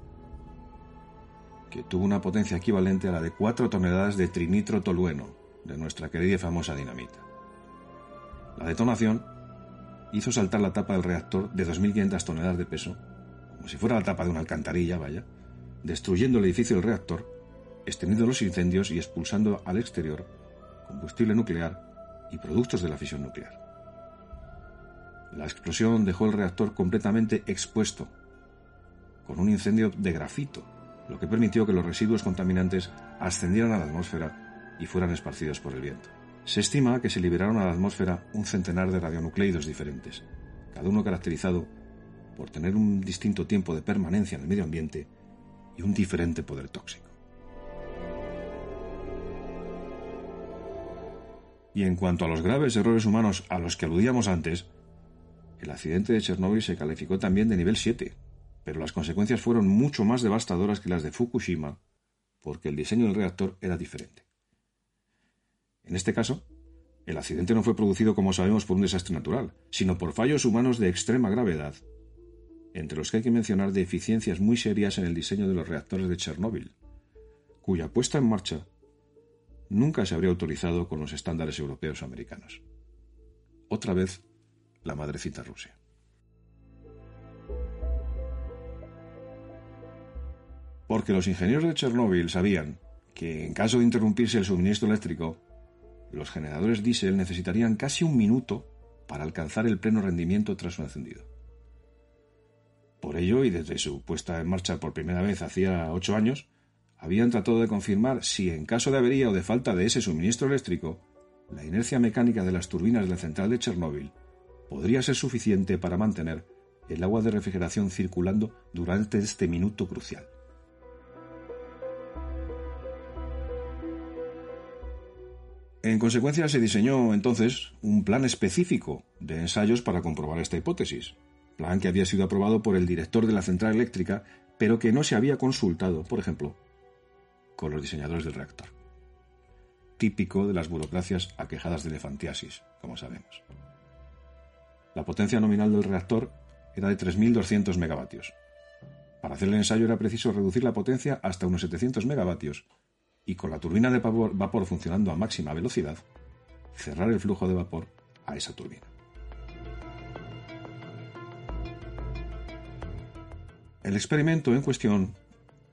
que tuvo una potencia equivalente a la de 4 toneladas de trinitro tolueno de nuestra querida y famosa dinamita. La detonación hizo saltar la tapa del reactor de 2.500 toneladas de peso, como si fuera la tapa de una alcantarilla, vaya, destruyendo el edificio del reactor, extendiendo los incendios y expulsando al exterior combustible nuclear y productos de la fisión nuclear. La explosión dejó el reactor completamente expuesto, con un incendio de grafito, lo que permitió que los residuos contaminantes ascendieran a la atmósfera y fueran esparcidos por el viento. Se estima que se liberaron a la atmósfera un centenar de radionucleidos diferentes, cada uno caracterizado por tener un distinto tiempo de permanencia en el medio ambiente y un diferente poder tóxico. Y en cuanto a los graves errores humanos a los que aludíamos antes, el accidente de Chernóbil se calificó también de nivel 7, pero las consecuencias fueron mucho más devastadoras que las de Fukushima, porque el diseño del reactor era diferente. En este caso, el accidente no fue producido, como sabemos, por un desastre natural, sino por fallos humanos de extrema gravedad, entre los que hay que mencionar deficiencias muy serias en el diseño de los reactores de Chernóbil, cuya puesta en marcha nunca se habría autorizado con los estándares europeos o americanos. Otra vez, la madrecita Rusia. Porque los ingenieros de Chernóbil sabían que en caso de interrumpirse el suministro eléctrico, los generadores diésel necesitarían casi un minuto para alcanzar el pleno rendimiento tras su encendido. Por ello, y desde su puesta en marcha por primera vez hacía ocho años, habían tratado de confirmar si en caso de avería o de falta de ese suministro eléctrico, la inercia mecánica de las turbinas de la central de Chernóbil podría ser suficiente para mantener el agua de refrigeración circulando durante este minuto crucial. En consecuencia, se diseñó entonces un plan específico de ensayos para comprobar esta hipótesis, plan que había sido aprobado por el director de la central eléctrica, pero que no se había consultado, por ejemplo, con los diseñadores del reactor. Típico de las burocracias aquejadas de elefantiasis, como sabemos. La potencia nominal del reactor era de 3.200 megavatios. Para hacer el ensayo era preciso reducir la potencia hasta unos 700 megavatios y con la turbina de vapor, funcionando a máxima velocidad, cerrar el flujo de vapor a esa turbina. El experimento en cuestión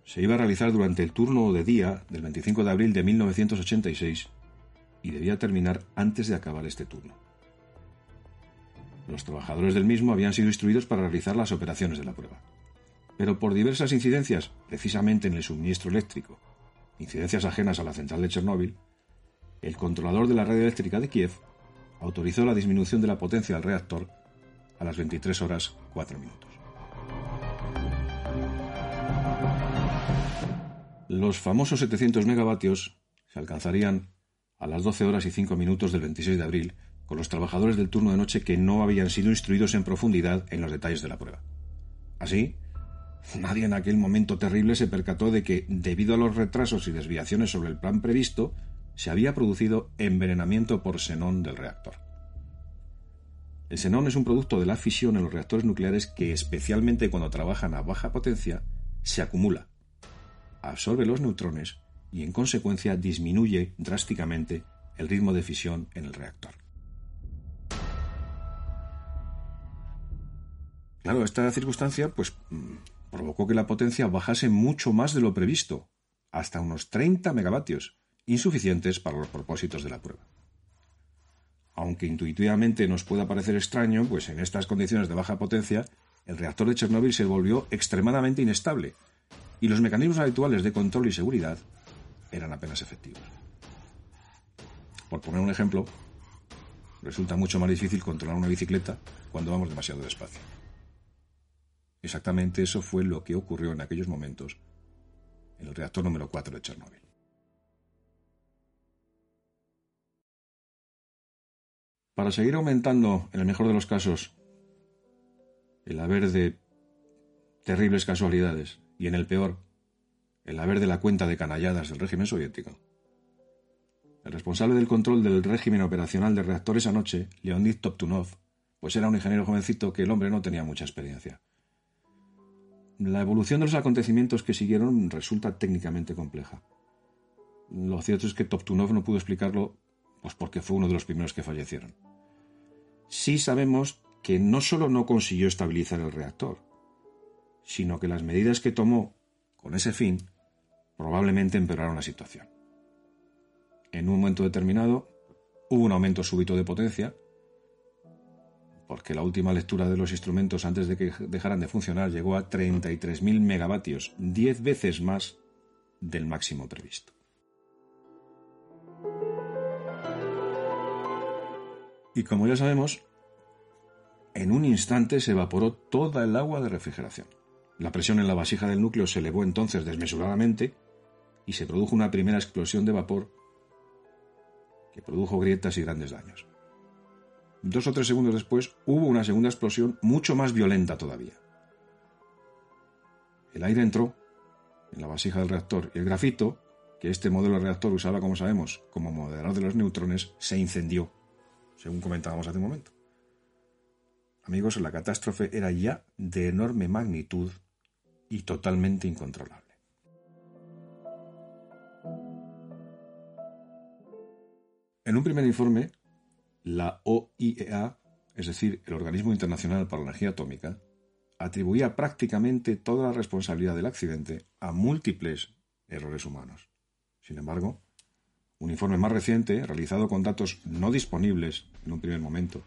se iba a realizar durante el turno de día del 25 de abril de 1986 y debía terminar antes de acabar este turno. Los trabajadores del mismo habían sido instruidos para realizar las operaciones de la prueba. Pero por diversas incidencias, precisamente en el suministro eléctrico, incidencias ajenas a la central de Chernóbil, el controlador de la red eléctrica de Kiev autorizó la disminución de la potencia del reactor a las 23 horas 4 minutos. Los famosos 700 megavatios se alcanzarían a las 12 horas y 5 minutos del 26 de abril con los trabajadores del turno de noche que no habían sido instruidos en profundidad en los detalles de la prueba. Así, nadie en aquel momento terrible se percató de que, debido a los retrasos y desviaciones sobre el plan previsto, se había producido envenenamiento por xenón del reactor. El xenón es un producto de la fisión en los reactores nucleares que, especialmente cuando trabajan a baja potencia, se acumula, absorbe los neutrones y, en consecuencia, disminuye drásticamente el ritmo de fisión en el reactor. Claro, esta circunstancia pues mm, provocó que la potencia bajase mucho más de lo previsto, hasta unos 30 megavatios, insuficientes para los propósitos de la prueba. Aunque intuitivamente nos pueda parecer extraño, pues en estas condiciones de baja potencia, el reactor de Chernóbil se volvió extremadamente inestable y los mecanismos habituales de control y seguridad eran apenas efectivos. Por poner un ejemplo, resulta mucho más difícil controlar una bicicleta cuando vamos demasiado despacio. Exactamente eso fue lo que ocurrió en aquellos momentos en el reactor número 4 de Chernóbil. Para seguir aumentando, en el mejor de los casos, el haber de terribles casualidades y en el peor, el haber de la cuenta de canalladas del régimen soviético, el responsable del control del régimen operacional de reactores anoche, Leonid Toptunov, pues era un ingeniero jovencito que el hombre no tenía mucha experiencia. La evolución de los acontecimientos que siguieron resulta técnicamente compleja. Lo cierto es que Toptunov no pudo explicarlo pues porque fue uno de los primeros que fallecieron. Sí sabemos que no solo no consiguió estabilizar el reactor, sino que las medidas que tomó con ese fin probablemente empeoraron la situación. En un momento determinado hubo un aumento súbito de potencia, porque la última lectura de los instrumentos antes de que dejaran de funcionar llegó a 33.000 megavatios, 10 veces más del máximo previsto. Y como ya sabemos, en un instante se evaporó toda el agua de refrigeración. La presión en la vasija del núcleo se elevó entonces desmesuradamente y se produjo una primera explosión de vapor que produjo grietas y grandes daños. Dos o tres segundos después hubo una segunda explosión mucho más violenta todavía. El aire entró en la vasija del reactor y el grafito, que este modelo de reactor usaba, como sabemos, como moderador de los neutrones, se incendió, según comentábamos hace un momento. Amigos, la catástrofe era ya de enorme magnitud y totalmente incontrolable. En un primer informe, la OIEA, es decir, el Organismo Internacional para la Energía Atómica, atribuía prácticamente toda la responsabilidad del accidente a múltiples errores humanos. Sin embargo, un informe más reciente, realizado con datos no disponibles en un primer momento,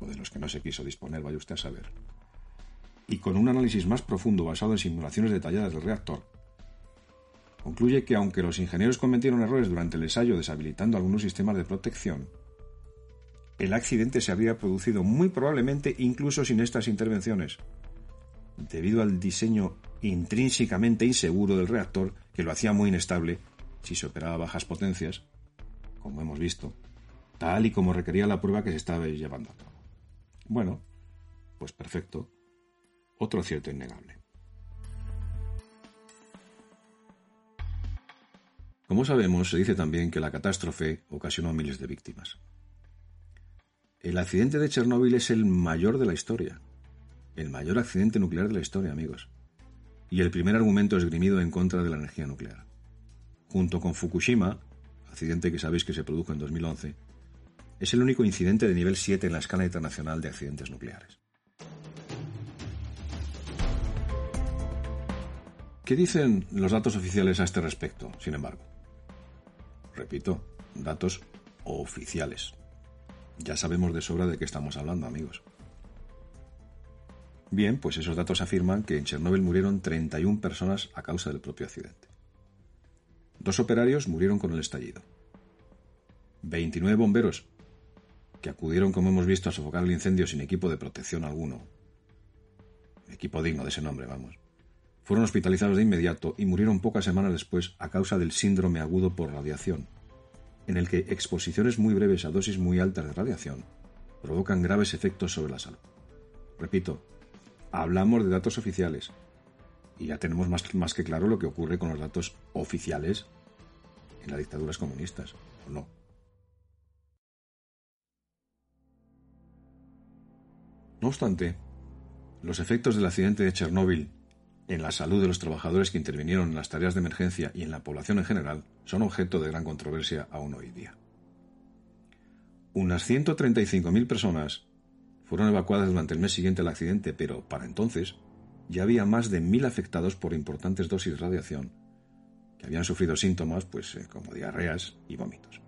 o de los que no se quiso disponer, vaya usted a saber, y con un análisis más profundo basado en simulaciones detalladas del reactor, concluye que aunque los ingenieros cometieron errores durante el ensayo deshabilitando algunos sistemas de protección, el accidente se habría producido muy probablemente incluso sin estas intervenciones, debido al diseño intrínsecamente inseguro del reactor que lo hacía muy inestable si se operaba a bajas potencias, como hemos visto, tal y como requería la prueba que se estaba llevando a cabo. Bueno, pues perfecto. Otro cierto innegable. Como sabemos, se dice también que la catástrofe ocasionó miles de víctimas. El accidente de Chernóbil es el mayor de la historia, el mayor accidente nuclear de la historia, amigos, y el primer argumento esgrimido en contra de la energía nuclear. Junto con Fukushima, accidente que sabéis que se produjo en 2011, es el único incidente de nivel 7 en la escala internacional de accidentes nucleares. ¿Qué dicen los datos oficiales a este respecto, sin embargo? Repito, datos oficiales. Ya sabemos de sobra de qué estamos hablando, amigos. Bien, pues esos datos afirman que en Chernóbil murieron 31 personas a causa del propio accidente. Dos operarios murieron con el estallido. 29 bomberos, que acudieron, como hemos visto, a sofocar el incendio sin equipo de protección alguno. Equipo digno de ese nombre, vamos fueron hospitalizados de inmediato y murieron pocas semanas después a causa del síndrome agudo por radiación, en el que exposiciones muy breves a dosis muy altas de radiación provocan graves efectos sobre la salud. Repito, hablamos de datos oficiales y ya tenemos más, más que claro lo que ocurre con los datos oficiales en las dictaduras comunistas, ¿o no? No obstante, los efectos del accidente de Chernóbil en la salud de los trabajadores que intervinieron en las tareas de emergencia y en la población en general son objeto de gran controversia aún hoy día. Unas 135.000 personas fueron evacuadas durante el mes siguiente al accidente, pero para entonces ya había más de 1.000 afectados por importantes dosis de radiación que habían sufrido síntomas pues, eh, como diarreas y vómitos.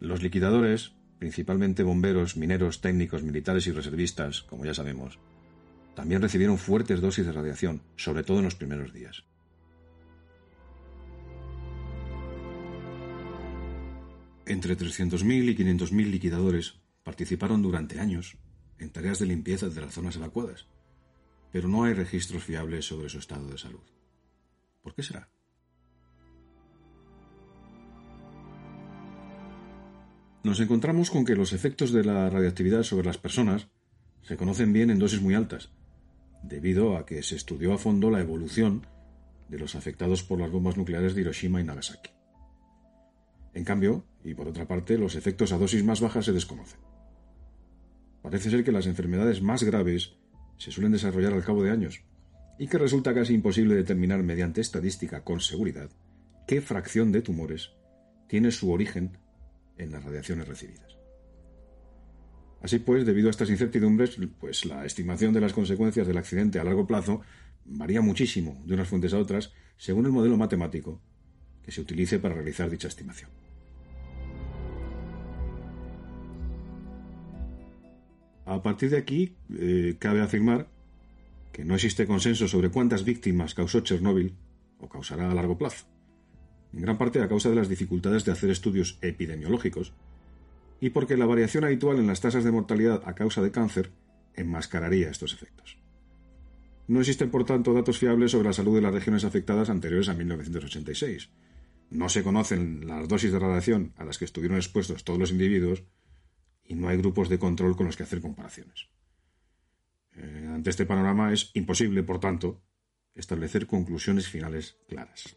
Los liquidadores, principalmente bomberos, mineros, técnicos, militares y reservistas, como ya sabemos, también recibieron fuertes dosis de radiación, sobre todo en los primeros días. Entre 300.000 y 500.000 liquidadores participaron durante años en tareas de limpieza de las zonas evacuadas, pero no hay registros fiables sobre su estado de salud. ¿Por qué será? Nos encontramos con que los efectos de la radiactividad sobre las personas se conocen bien en dosis muy altas, debido a que se estudió a fondo la evolución de los afectados por las bombas nucleares de Hiroshima y Nagasaki. En cambio, y por otra parte, los efectos a dosis más bajas se desconocen. Parece ser que las enfermedades más graves se suelen desarrollar al cabo de años, y que resulta casi imposible determinar mediante estadística con seguridad qué fracción de tumores tiene su origen en las radiaciones recibidas. Así pues, debido a estas incertidumbres, pues la estimación de las consecuencias del accidente a largo plazo varía muchísimo de unas fuentes a otras según el modelo matemático que se utilice para realizar dicha estimación. A partir de aquí, eh, cabe afirmar que no existe consenso sobre cuántas víctimas causó Chernóbil o causará a largo plazo, en gran parte a causa de las dificultades de hacer estudios epidemiológicos y porque la variación habitual en las tasas de mortalidad a causa de cáncer enmascararía estos efectos. No existen, por tanto, datos fiables sobre la salud de las regiones afectadas anteriores a 1986. No se conocen las dosis de radiación a las que estuvieron expuestos todos los individuos y no hay grupos de control con los que hacer comparaciones. Eh, ante este panorama es imposible, por tanto, establecer conclusiones finales claras.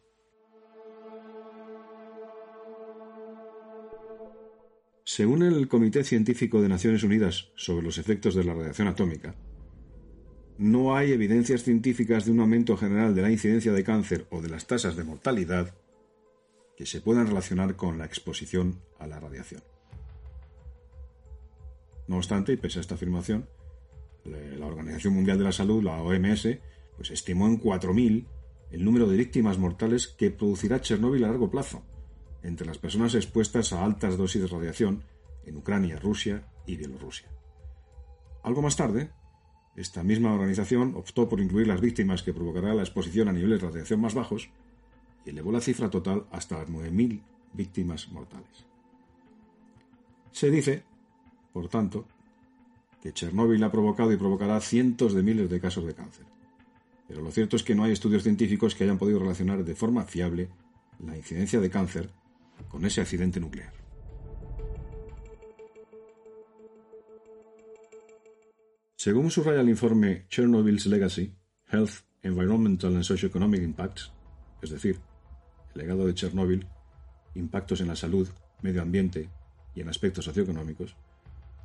Según el Comité Científico de Naciones Unidas sobre los efectos de la radiación atómica, no hay evidencias científicas de un aumento general de la incidencia de cáncer o de las tasas de mortalidad que se puedan relacionar con la exposición a la radiación. No obstante, y pese a esta afirmación, la Organización Mundial de la Salud, la OMS, pues estimó en 4.000 el número de víctimas mortales que producirá Chernóbil a largo plazo entre las personas expuestas a altas dosis de radiación en Ucrania, Rusia y Bielorrusia. Algo más tarde, esta misma organización optó por incluir las víctimas que provocará la exposición a niveles de radiación más bajos y elevó la cifra total hasta las 9.000 víctimas mortales. Se dice, por tanto, que Chernóbil ha provocado y provocará cientos de miles de casos de cáncer. Pero lo cierto es que no hay estudios científicos que hayan podido relacionar de forma fiable la incidencia de cáncer con ese accidente nuclear. Según subraya el informe Chernobyl's Legacy, Health, Environmental and Socioeconomic Impacts, es decir, el legado de Chernóbil, impactos en la salud, medio ambiente y en aspectos socioeconómicos,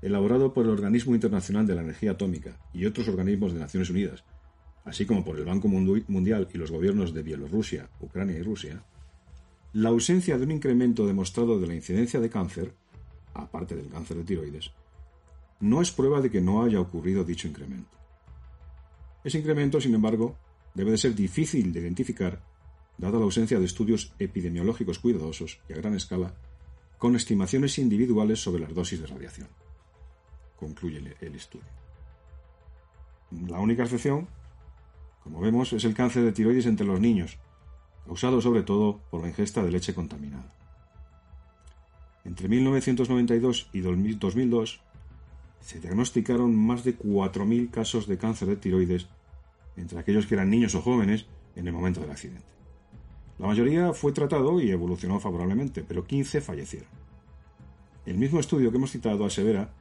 elaborado por el Organismo Internacional de la Energía Atómica y otros organismos de Naciones Unidas, así como por el Banco Mundial y los gobiernos de Bielorrusia, Ucrania y Rusia, la ausencia de un incremento demostrado de la incidencia de cáncer, aparte del cáncer de tiroides, no es prueba de que no haya ocurrido dicho incremento. Ese incremento, sin embargo, debe de ser difícil de identificar, dada la ausencia de estudios epidemiológicos cuidadosos y a gran escala, con estimaciones individuales sobre las dosis de radiación concluye el estudio. La única excepción, como vemos, es el cáncer de tiroides entre los niños, causado sobre todo por la ingesta de leche contaminada. Entre 1992 y 2002 se diagnosticaron más de 4.000 casos de cáncer de tiroides entre aquellos que eran niños o jóvenes en el momento del accidente. La mayoría fue tratado y evolucionó favorablemente, pero 15 fallecieron. El mismo estudio que hemos citado asevera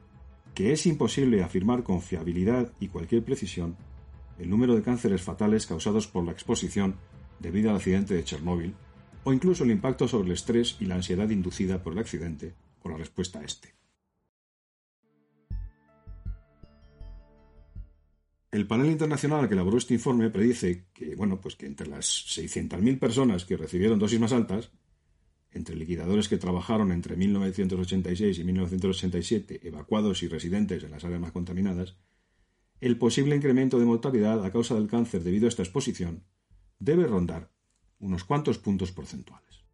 que es imposible afirmar con fiabilidad y cualquier precisión el número de cánceres fatales causados por la exposición debido al accidente de Chernóbil, o incluso el impacto sobre el estrés y la ansiedad inducida por el accidente o la respuesta a este. El panel internacional que elaboró este informe predice que, bueno, pues que entre las 600.000 personas que recibieron dosis más altas, entre liquidadores que trabajaron entre 1986 y 1987, evacuados y residentes en las áreas más contaminadas, el posible incremento de mortalidad a causa del cáncer debido a esta exposición debe rondar unos cuantos puntos porcentuales.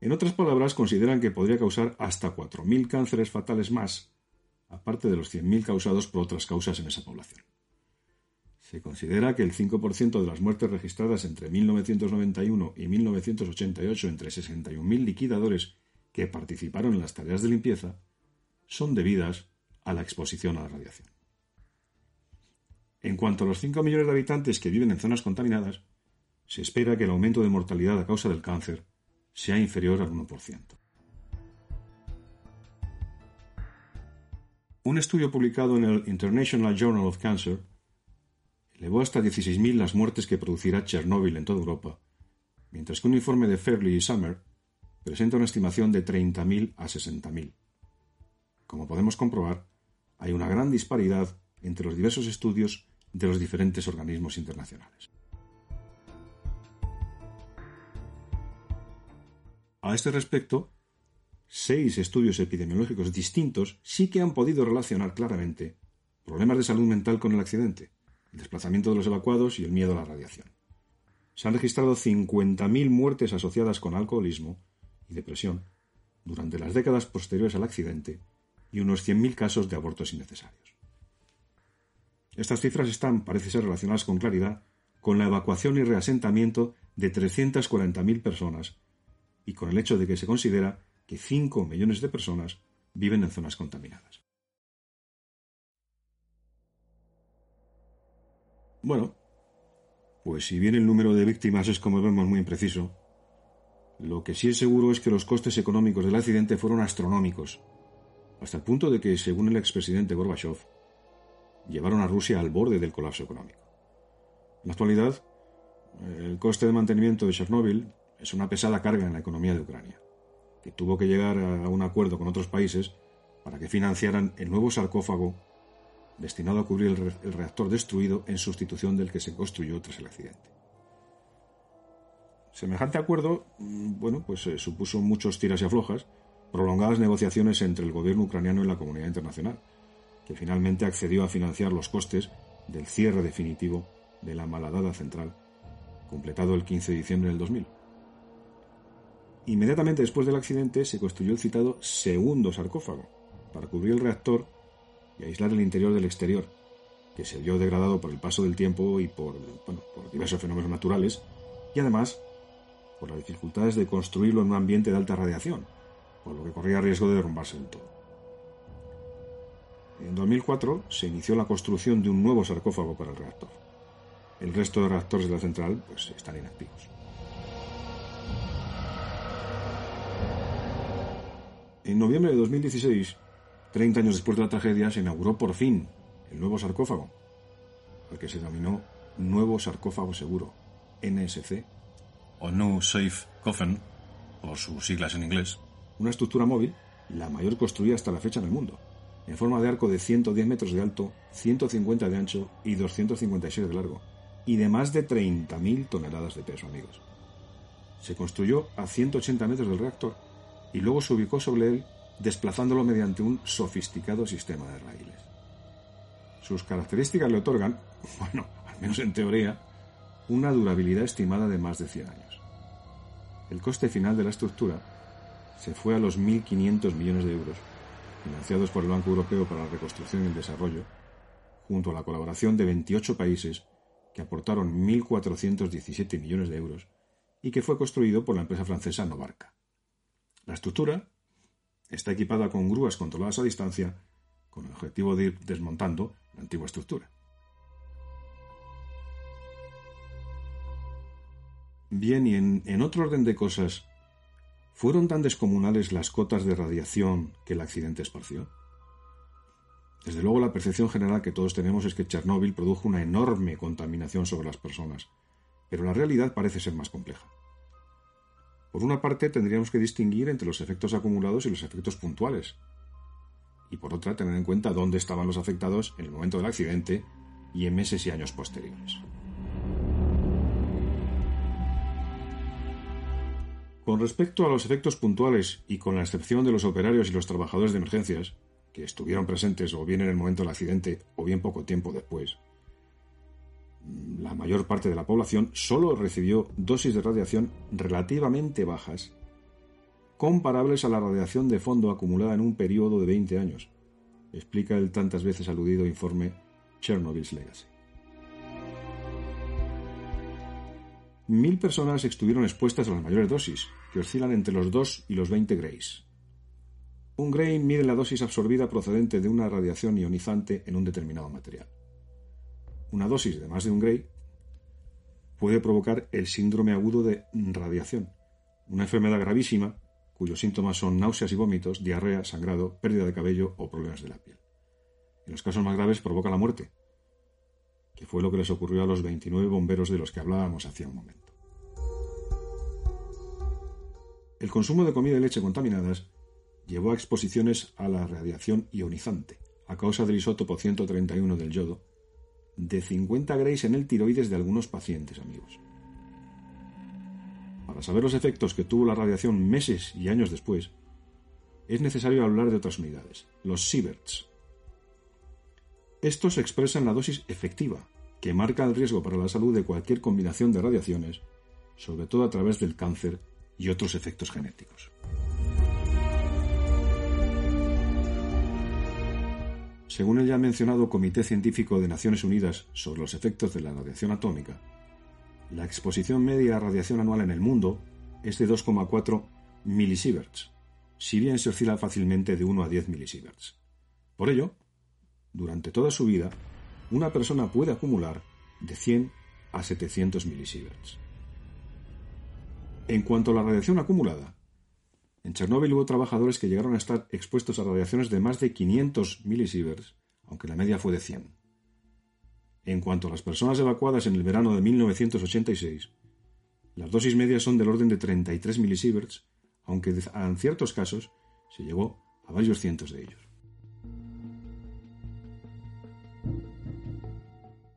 En otras palabras, consideran que podría causar hasta 4.000 cánceres fatales más, aparte de los 100.000 causados por otras causas en esa población. Se considera que el 5% de las muertes registradas entre 1991 y 1988 entre 61.000 liquidadores que participaron en las tareas de limpieza son debidas a la exposición a la radiación. En cuanto a los 5 millones de habitantes que viven en zonas contaminadas, se espera que el aumento de mortalidad a causa del cáncer sea inferior al 1%. Un estudio publicado en el International Journal of Cancer hasta 16.000 las muertes que producirá Chernóbil en toda Europa, mientras que un informe de Fairley y Summer presenta una estimación de 30.000 a 60.000. Como podemos comprobar, hay una gran disparidad entre los diversos estudios de los diferentes organismos internacionales. A este respecto, seis estudios epidemiológicos distintos sí que han podido relacionar claramente problemas de salud mental con el accidente, el desplazamiento de los evacuados y el miedo a la radiación. Se han registrado 50.000 muertes asociadas con alcoholismo y depresión durante las décadas posteriores al accidente y unos 100.000 casos de abortos innecesarios. Estas cifras están, parece ser, relacionadas con claridad con la evacuación y reasentamiento de 340.000 personas y con el hecho de que se considera que 5 millones de personas viven en zonas contaminadas. Bueno, pues si bien el número de víctimas es como vemos muy impreciso, lo que sí es seguro es que los costes económicos del accidente fueron astronómicos, hasta el punto de que, según el expresidente Gorbachev, llevaron a Rusia al borde del colapso económico. En la actualidad, el coste de mantenimiento de Chernóbil es una pesada carga en la economía de Ucrania, que tuvo que llegar a un acuerdo con otros países para que financiaran el nuevo sarcófago destinado a cubrir el, reactor destruido en sustitución del que se construyó tras el accidente. Semejante acuerdo, mm, bueno, pues eh, supuso muchos tiras y aflojas, prolongadas negociaciones entre el gobierno ucraniano y la comunidad internacional, que finalmente accedió a financiar los costes del cierre definitivo de la malhadada central, completado el 15 de diciembre del 2000. Inmediatamente después del accidente se construyó el citado segundo sarcófago, para cubrir el reactor y aislar el interior del exterior, que se vio degradado por el paso del tiempo y por, por diversos fenómenos naturales, y además por las dificultades de construirlo en un ambiente de alta radiación, por lo que corría riesgo de derrumbarse del todo. En 2004 se inició la construcción de un nuevo sarcófago para el reactor. El resto de reactores de la central pues, están inactivos. En noviembre de 2016, 30 años después de la tragedia, se inauguró por fin el nuevo sarcófago, al que se denominó Nuevo Sarcófago Seguro, NSC. O New Safe Coffin, por sus siglas en inglés. Una estructura móvil, la mayor construida hasta la fecha en el mundo, en forma de arco de 110 metros de alto, 150 de ancho y 256 de largo, y de más de 30.000 toneladas de peso, amigos. Se construyó a 180 metros del reactor y luego se ubicó sobre él desplazándolo mediante un sofisticado sistema de raíles. Sus características le otorgan, bueno, al menos en teoría, una durabilidad estimada de más de 100 años. El coste final de la estructura se fue a los 1.500 millones de euros financiados por el Banco Europeo para la Reconstrucción y el Desarrollo, junto a la colaboración de 28 países que aportaron 1.417 millones de euros y que fue construido por la empresa francesa Novarca. La estructura está equipada con grúas controladas a distancia con el objetivo de ir desmontando la antigua estructura. Bien, y en, en otro orden de cosas, ¿Fueron tan descomunales las cotas de radiación que el accidente esparció? Desde luego la percepción general que todos tenemos es que Chernóbil produjo una enorme contaminación sobre las personas, pero la realidad parece ser más compleja. Por una parte tendríamos que distinguir entre los efectos acumulados y los efectos puntuales, y por otra tener en cuenta dónde estaban los afectados en el momento del accidente y en meses y años posteriores. Con respecto a los efectos puntuales y con la excepción de los operarios y los trabajadores de emergencias, que estuvieron presentes o bien en el momento del accidente o bien poco tiempo después, la mayor parte de la población solo recibió dosis de radiación relativamente bajas, comparables a la radiación de fondo acumulada en un periodo de 20 años, explica el tantas veces aludido informe Chernobyl's Legacy. Mil personas estuvieron expuestas a las mayores dosis, que oscilan entre los 2 y los 20 grays. Un gray mide la dosis absorbida procedente de una radiación ionizante en un determinado material. Una dosis de más de un gray puede provocar el síndrome agudo de radiación, una enfermedad gravísima cuyos síntomas son náuseas y vómitos, diarrea, sangrado, pérdida de cabello o problemas de la piel. En los casos más graves provoca la muerte, que fue lo que les ocurrió a los 29 bomberos de los que hablábamos hace un momento. El consumo de comida y leche contaminadas llevó a exposiciones a la radiación ionizante, a causa del isótopo 131 del yodo, de 50 grays en el tiroides de algunos pacientes amigos. Para saber los efectos que tuvo la radiación meses y años después, es necesario hablar de otras unidades, los sieverts, estos expresan la dosis efectiva, que marca el riesgo para la salud de cualquier combinación de radiaciones, sobre todo a través del cáncer y otros efectos genéticos. Según el ya mencionado Comité Científico de Naciones Unidas sobre los efectos de la radiación atómica, la exposición media a radiación anual en el mundo es de 2,4 milisieverts, si bien se oscila fácilmente de 1 a 10 milisieverts. Por ello, durante toda su vida, una persona puede acumular de 100 a 700 milisieverts. En cuanto a la radiación acumulada, en Chernóbil hubo trabajadores que llegaron a estar expuestos a radiaciones de más de 500 milisieverts, aunque la media fue de 100. En cuanto a las personas evacuadas en el verano de 1986, las dosis medias son del orden de 33 milisieverts, aunque en ciertos casos se llegó a varios cientos de ellos.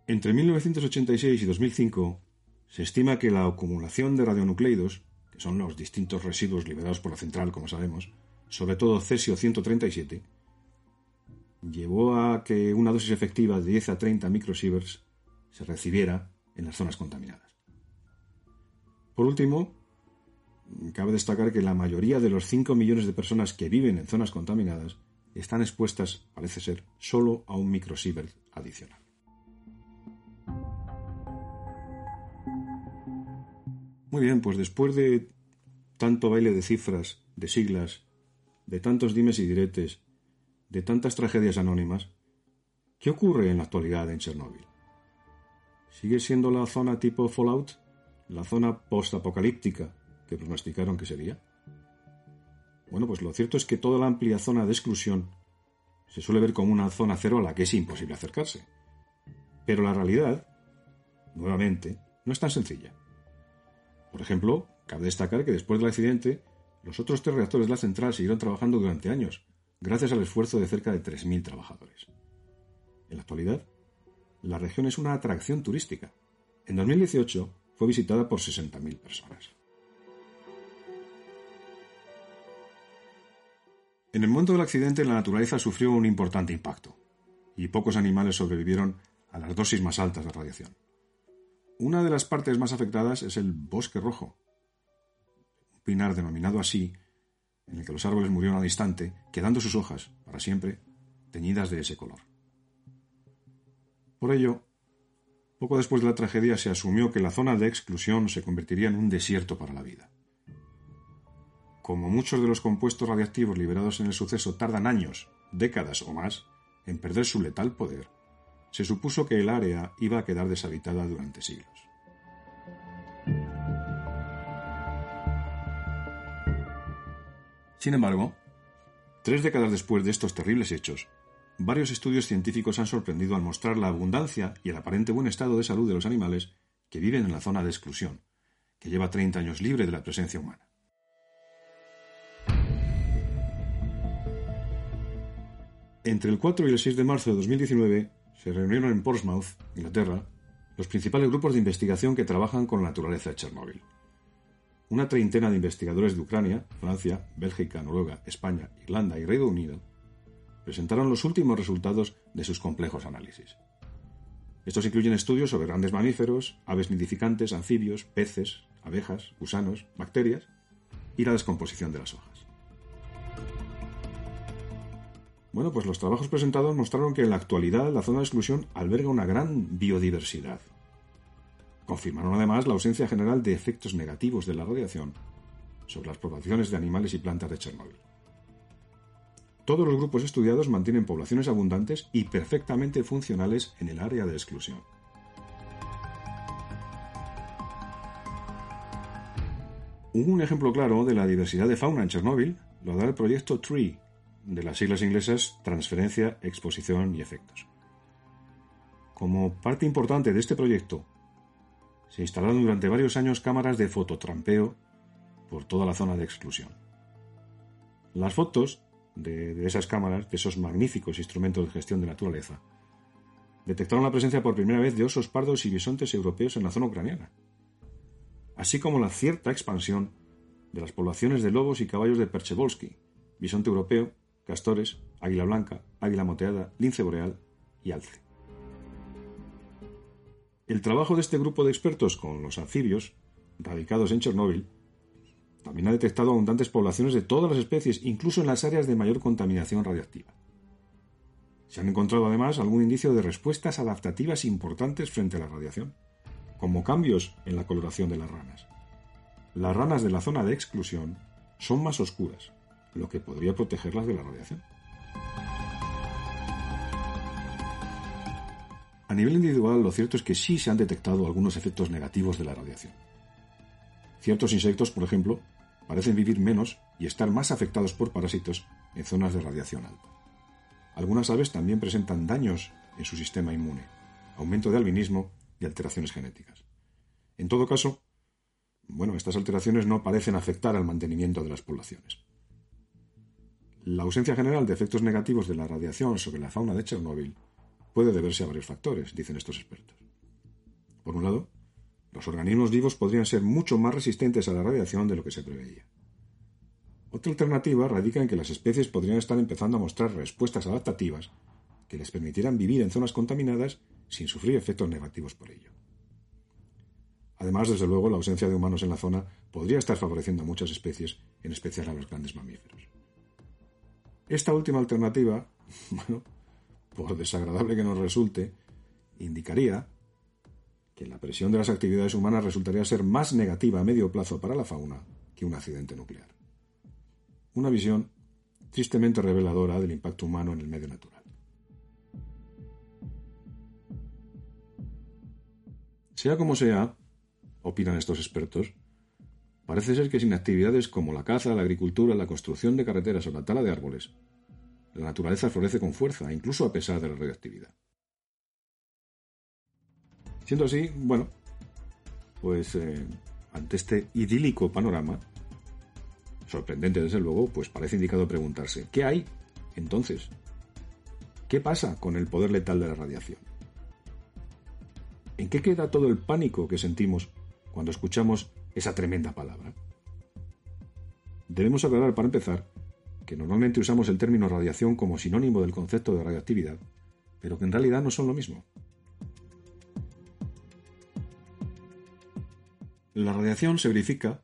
Entre 1986 y 2005 se estima que la acumulación de radionucleidos, son los distintos residuos liberados por la central, como sabemos, sobre todo cesio 137, llevó a que una dosis efectiva de 10 a 30 microsieverts se recibiera en las zonas contaminadas. Por último, cabe destacar que la mayoría de los 5 millones de personas que viven en zonas contaminadas están expuestas, parece ser, solo a un microsievert adicional. Muy bien, pues después de tanto baile de cifras, de siglas, de tantos dimes y diretes, de tantas tragedias anónimas, ¿qué ocurre en la actualidad en Chernóbil? ¿Sigue siendo la zona tipo Fallout? ¿La zona post-apocalíptica que pronosticaron que sería? Bueno, pues lo cierto es que toda la amplia zona de exclusión se suele ver como una zona cero a la que es imposible acercarse. Pero la realidad, nuevamente, no es tan sencilla. Por ejemplo, cabe destacar que después del accidente, los otros tres reactores de la central siguieron trabajando durante años, gracias al esfuerzo de cerca de 3.000 trabajadores. En la actualidad, la región es una atracción turística. En 2018 fue visitada por 60.000 personas. En el momento del accidente, la naturaleza sufrió un importante impacto, y pocos animales sobrevivieron a las dosis más altas de radiación. Una de las partes más afectadas es el bosque rojo, un pinar denominado así, en el que los árboles murieron al instante, quedando sus hojas, para siempre, teñidas de ese color. Por ello, poco después de la tragedia se asumió que la zona de exclusión se convertiría en un desierto para la vida. Como muchos de los compuestos radiactivos liberados en el suceso tardan años, décadas o más en perder su letal poder, se supuso que el área iba a quedar deshabitada durante siglos. Sin embargo, tres décadas después de estos terribles hechos, varios estudios científicos han sorprendido al mostrar la abundancia y el aparente buen estado de salud de los animales que viven en la zona de exclusión, que lleva 30 años libre de la presencia humana. Entre el 4 y el 6 de marzo de 2019 se reunieron en Portsmouth, Inglaterra, los principales grupos de investigación que trabajan con la naturaleza de Chernóbil. Una treintena de investigadores de Ucrania, Francia, Bélgica, Noruega, España, Irlanda y Reino Unido presentaron los últimos resultados de sus complejos análisis. Estos incluyen estudios sobre grandes mamíferos, aves nidificantes, anfibios, peces, abejas, gusanos, bacterias y la descomposición de las hojas. Bueno, pues los trabajos presentados mostraron que en la actualidad la zona de exclusión alberga una gran biodiversidad. Confirmaron además la ausencia general de efectos negativos de la radiación sobre las poblaciones de animales y plantas de Chernóbil. Todos los grupos estudiados mantienen poblaciones abundantes y perfectamente funcionales en el área de exclusión. Un ejemplo claro de la diversidad de fauna en Chernóbil lo da el proyecto TREE, de las siglas inglesas Transferencia, Exposición y Efectos. Como parte importante de este proyecto, se instalaron durante varios años cámaras de fototrampeo por toda la zona de exclusión. Las fotos de, de, esas cámaras, de esos magníficos instrumentos de gestión de naturaleza, detectaron la presencia por primera vez de osos pardos y bisontes europeos en la zona ucraniana, así como la cierta expansión de las poblaciones de lobos y caballos de Perchevolsky, bisonte europeo castores, águila blanca, águila moteada, lince boreal y alce. El trabajo de este grupo de expertos con los anfibios, radicados en Chernóbil, también ha detectado abundantes poblaciones de todas las especies, incluso en las áreas de mayor contaminación radiactiva. Se han encontrado además algún indicio de respuestas adaptativas importantes frente a la radiación, como cambios en la coloración de las ranas. Las ranas de la zona de exclusión son más oscuras, lo que podría protegerlas de la radiación. A nivel individual, lo cierto es que sí se han detectado algunos efectos negativos de la radiación. Ciertos insectos, por ejemplo, parecen vivir menos y estar más afectados por parásitos en zonas de radiación alta. Algunas aves también presentan daños en su sistema inmune, aumento de albinismo y alteraciones genéticas. En todo caso, bueno, estas alteraciones no parecen afectar al mantenimiento de las poblaciones. La ausencia general de efectos negativos de la radiación sobre la fauna de Chernóbil puede deberse a varios factores, dicen estos expertos. Por un lado, los organismos vivos podrían ser mucho más resistentes a la radiación de lo que se preveía. Otra alternativa radica en que las especies podrían estar empezando a mostrar respuestas adaptativas que les permitieran vivir en zonas contaminadas sin sufrir efectos negativos por ello. Además, desde luego, la ausencia de humanos en la zona podría estar favoreciendo a muchas especies, en especial a los grandes mamíferos. Esta última alternativa, bueno, por desagradable que nos resulte, indicaría que la presión de las actividades humanas resultaría ser más negativa a medio plazo para la fauna que un accidente nuclear. Una visión tristemente reveladora del impacto humano en el medio natural. Sea como sea, opinan estos expertos, parece ser que sin actividades como la caza, la agricultura, la construcción de carreteras o la tala de árboles, la naturaleza florece con fuerza, incluso a pesar de la radioactividad. Siendo así, bueno, pues eh, ante este idílico panorama, sorprendente desde luego, pues parece indicado preguntarse, ¿qué hay entonces? ¿Qué pasa con el poder letal de la radiación? ¿En qué queda todo el pánico que sentimos cuando escuchamos esa tremenda palabra? Debemos aclarar, para empezar, que normalmente usamos el término radiación como sinónimo del concepto de radioactividad, pero que en realidad no son lo mismo. La radiación se verifica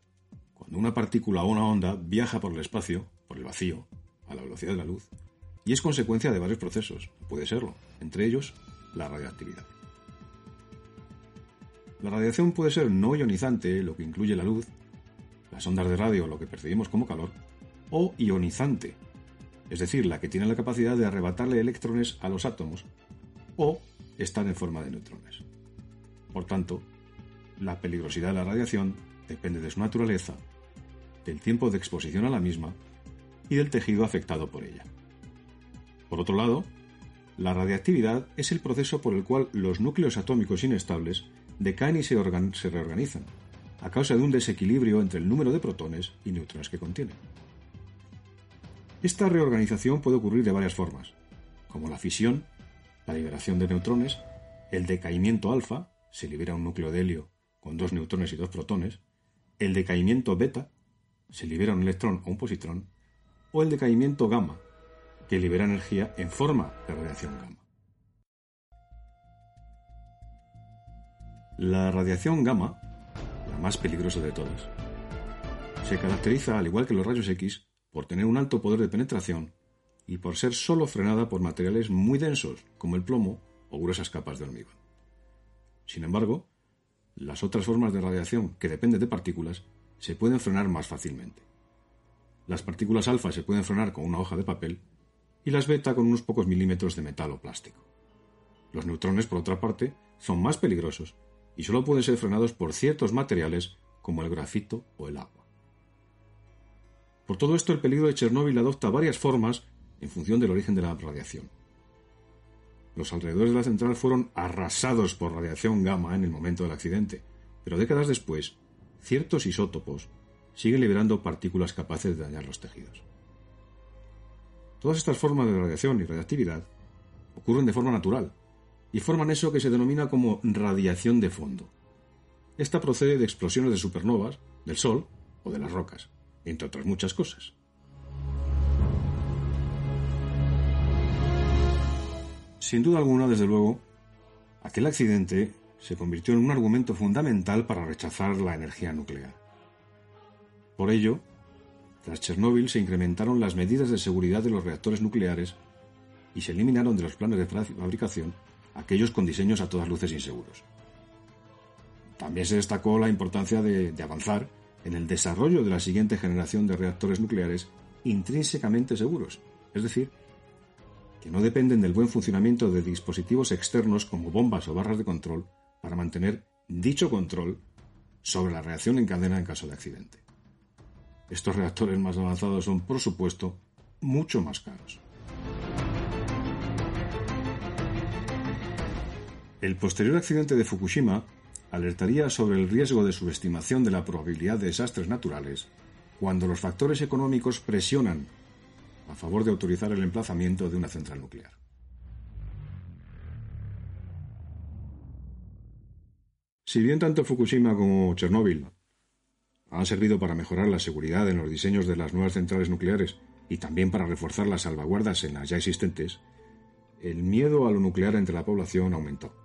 cuando una partícula o una onda viaja por el espacio, por el vacío, a la velocidad de la luz, y es consecuencia de varios procesos, puede serlo, entre ellos la radioactividad. La radiación puede ser no ionizante, lo que incluye la luz, las ondas de radio, lo que percibimos como calor, o ionizante, es decir, la que tiene la capacidad de arrebatarle electrones a los átomos, o estar en forma de neutrones. Por tanto, la peligrosidad de la radiación depende de su naturaleza, del tiempo de exposición a la misma y del tejido afectado por ella. Por otro lado, la radiactividad es el proceso por el cual los núcleos atómicos inestables decaen y se, reorganizan, a causa de un desequilibrio entre el número de protones y neutrones que contienen. Esta reorganización puede ocurrir de varias formas, como la fisión, la liberación de neutrones, el decaimiento alfa, se libera un núcleo de helio con dos neutrones y dos protones, el decaimiento beta, se libera un electrón o un positrón, o el decaimiento gamma, que libera energía en forma de radiación gamma. La radiación gamma, la más peligrosa de todas, se caracteriza, al igual que los rayos X, por tener un alto poder de penetración y por ser solo frenada por materiales muy densos, como el plomo o gruesas capas de hormigón. Sin embargo, las otras formas de radiación que dependen de partículas se pueden frenar más fácilmente. Las partículas alfa se pueden frenar con una hoja de papel y las beta con unos pocos milímetros de metal o plástico. Los neutrones, por otra parte, son más peligrosos y solo pueden ser frenados por ciertos materiales como el grafito o el agua. Por todo esto, el peligro de Chernóbil adopta varias formas en función del origen de la radiación. Los alrededores de la central fueron arrasados por radiación gamma en el momento del accidente, pero décadas después, ciertos isótopos siguen liberando partículas capaces de dañar los tejidos. Todas estas formas de radiación y radiactividad ocurren de forma natural, y forman eso que se denomina como radiación de fondo. Esta procede de explosiones de supernovas, del Sol o de las rocas, entre otras muchas cosas. Sin duda alguna, desde luego, aquel accidente se convirtió en un argumento fundamental para rechazar la energía nuclear. Por ello, tras Chernóbil se incrementaron las medidas de seguridad de los reactores nucleares y se eliminaron de los planes de fabricación aquellos con diseños a todas luces inseguros. También se destacó la importancia de, avanzar en el desarrollo de la siguiente generación de reactores nucleares intrínsecamente seguros, es decir, que no dependen del buen funcionamiento de dispositivos externos como bombas o barras de control para mantener dicho control sobre la reacción en cadena en caso de accidente. Estos reactores más avanzados son, por supuesto, mucho más caros. El posterior accidente de Fukushima alertaría sobre el riesgo de subestimación de la probabilidad de desastres naturales cuando los factores económicos presionan a favor de autorizar el emplazamiento de una central nuclear. Si bien tanto Fukushima como Chernóbil han servido para mejorar la seguridad en los diseños de las nuevas centrales nucleares y también para reforzar las salvaguardas en las ya existentes, el miedo a lo nuclear entre la población aumentó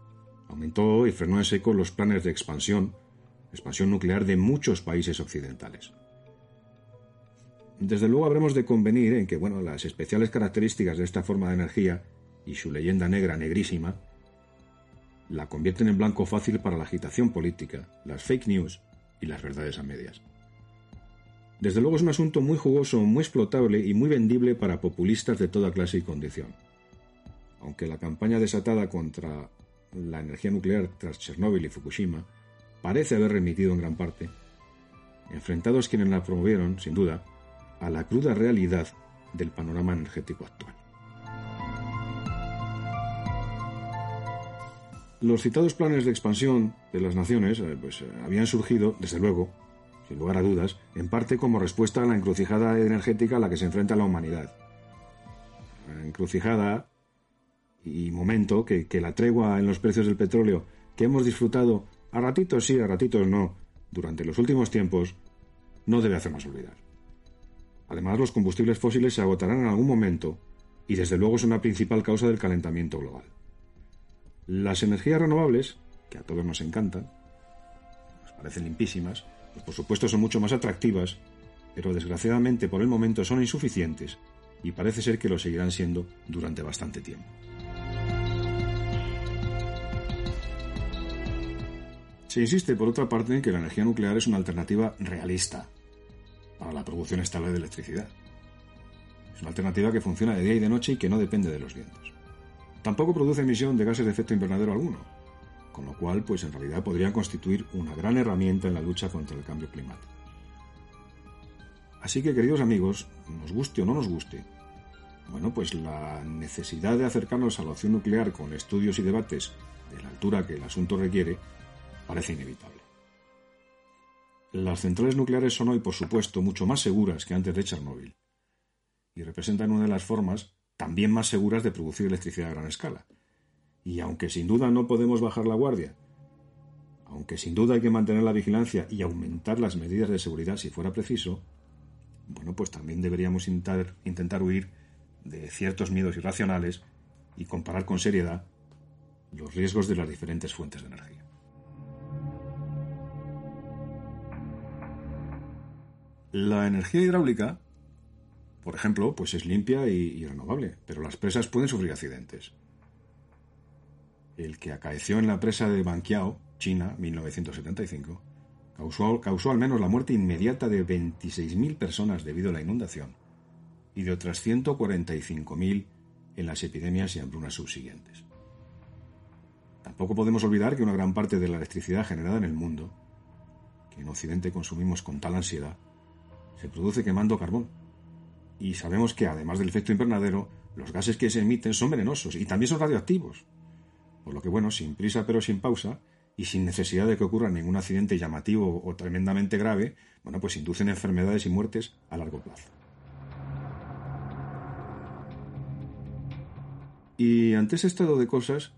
Aumentó y frenó en seco los planes de expansión, expansión nuclear de muchos países occidentales. Desde luego habremos de convenir en que bueno, las especiales características de esta forma de energía y su leyenda negra negrísima la convierten en blanco fácil para la agitación política, las fake news y las verdades a medias. Desde luego es un asunto muy jugoso, muy explotable y muy vendible para populistas de toda clase y condición. Aunque la campaña desatada contra la energía nuclear tras Chernóbil y Fukushima parece haber remitido en gran parte, enfrentados quienes la promovieron, sin duda, a la cruda realidad del panorama energético actual. Los citados planes de expansión de las naciones eh, pues, eh, habían surgido, desde luego, sin lugar a dudas, en parte como respuesta a la encrucijada energética a la que se enfrenta la humanidad. La encrucijada y momento que, la tregua en los precios del petróleo que hemos disfrutado a ratitos sí, a ratitos no, durante los últimos tiempos, no debe hacernos olvidar. Además, los combustibles fósiles se agotarán en algún momento y desde luego es una principal causa del calentamiento global. Las energías renovables, que a todos nos encantan, nos parecen limpísimas, pues por supuesto son mucho más atractivas, pero desgraciadamente por el momento son insuficientes y parece ser que lo seguirán siendo durante bastante tiempo. Se insiste, por otra parte, en que la energía nuclear es una alternativa realista para la producción estable de electricidad. Es una alternativa que funciona de día y de noche y que no depende de los vientos. Tampoco produce emisión de gases de efecto invernadero alguno, con lo cual, pues en realidad podrían constituir una gran herramienta en la lucha contra el cambio climático. Así que, queridos amigos, nos guste o no nos guste, bueno, pues la necesidad de acercarnos a la opción nuclear con estudios y debates de la altura que el asunto requiere parece inevitable. Las centrales nucleares son hoy, por supuesto, mucho más seguras que antes de Chernóbil y representan una de las formas también más seguras de producir electricidad a gran escala. Y aunque sin duda no podemos bajar la guardia, aunque sin duda hay que mantener la vigilancia y aumentar las medidas de seguridad si fuera preciso, bueno, pues también deberíamos intentar, intentar huir de ciertos miedos irracionales y comparar con seriedad los riesgos de las diferentes fuentes de energía. La energía hidráulica por ejemplo, pues es limpia y, renovable, pero las presas pueden sufrir accidentes. El que acaeció en la presa de Banqiao, China, 1975, causó, causó al menos la muerte inmediata de 26.000 personas debido a la inundación y de otras 145.000 en las epidemias y hambrunas subsiguientes. Tampoco podemos olvidar que una gran parte de la electricidad generada en el mundo, que en Occidente consumimos con tal ansiedad, se produce quemando carbón, y sabemos que además del efecto invernadero, los gases que se emiten son venenosos y también son radioactivos. Por lo que, bueno, sin prisa pero sin pausa, y sin necesidad de que ocurra ningún accidente llamativo o tremendamente grave, bueno, pues inducen enfermedades y muertes a largo plazo. Y ante ese estado de cosas,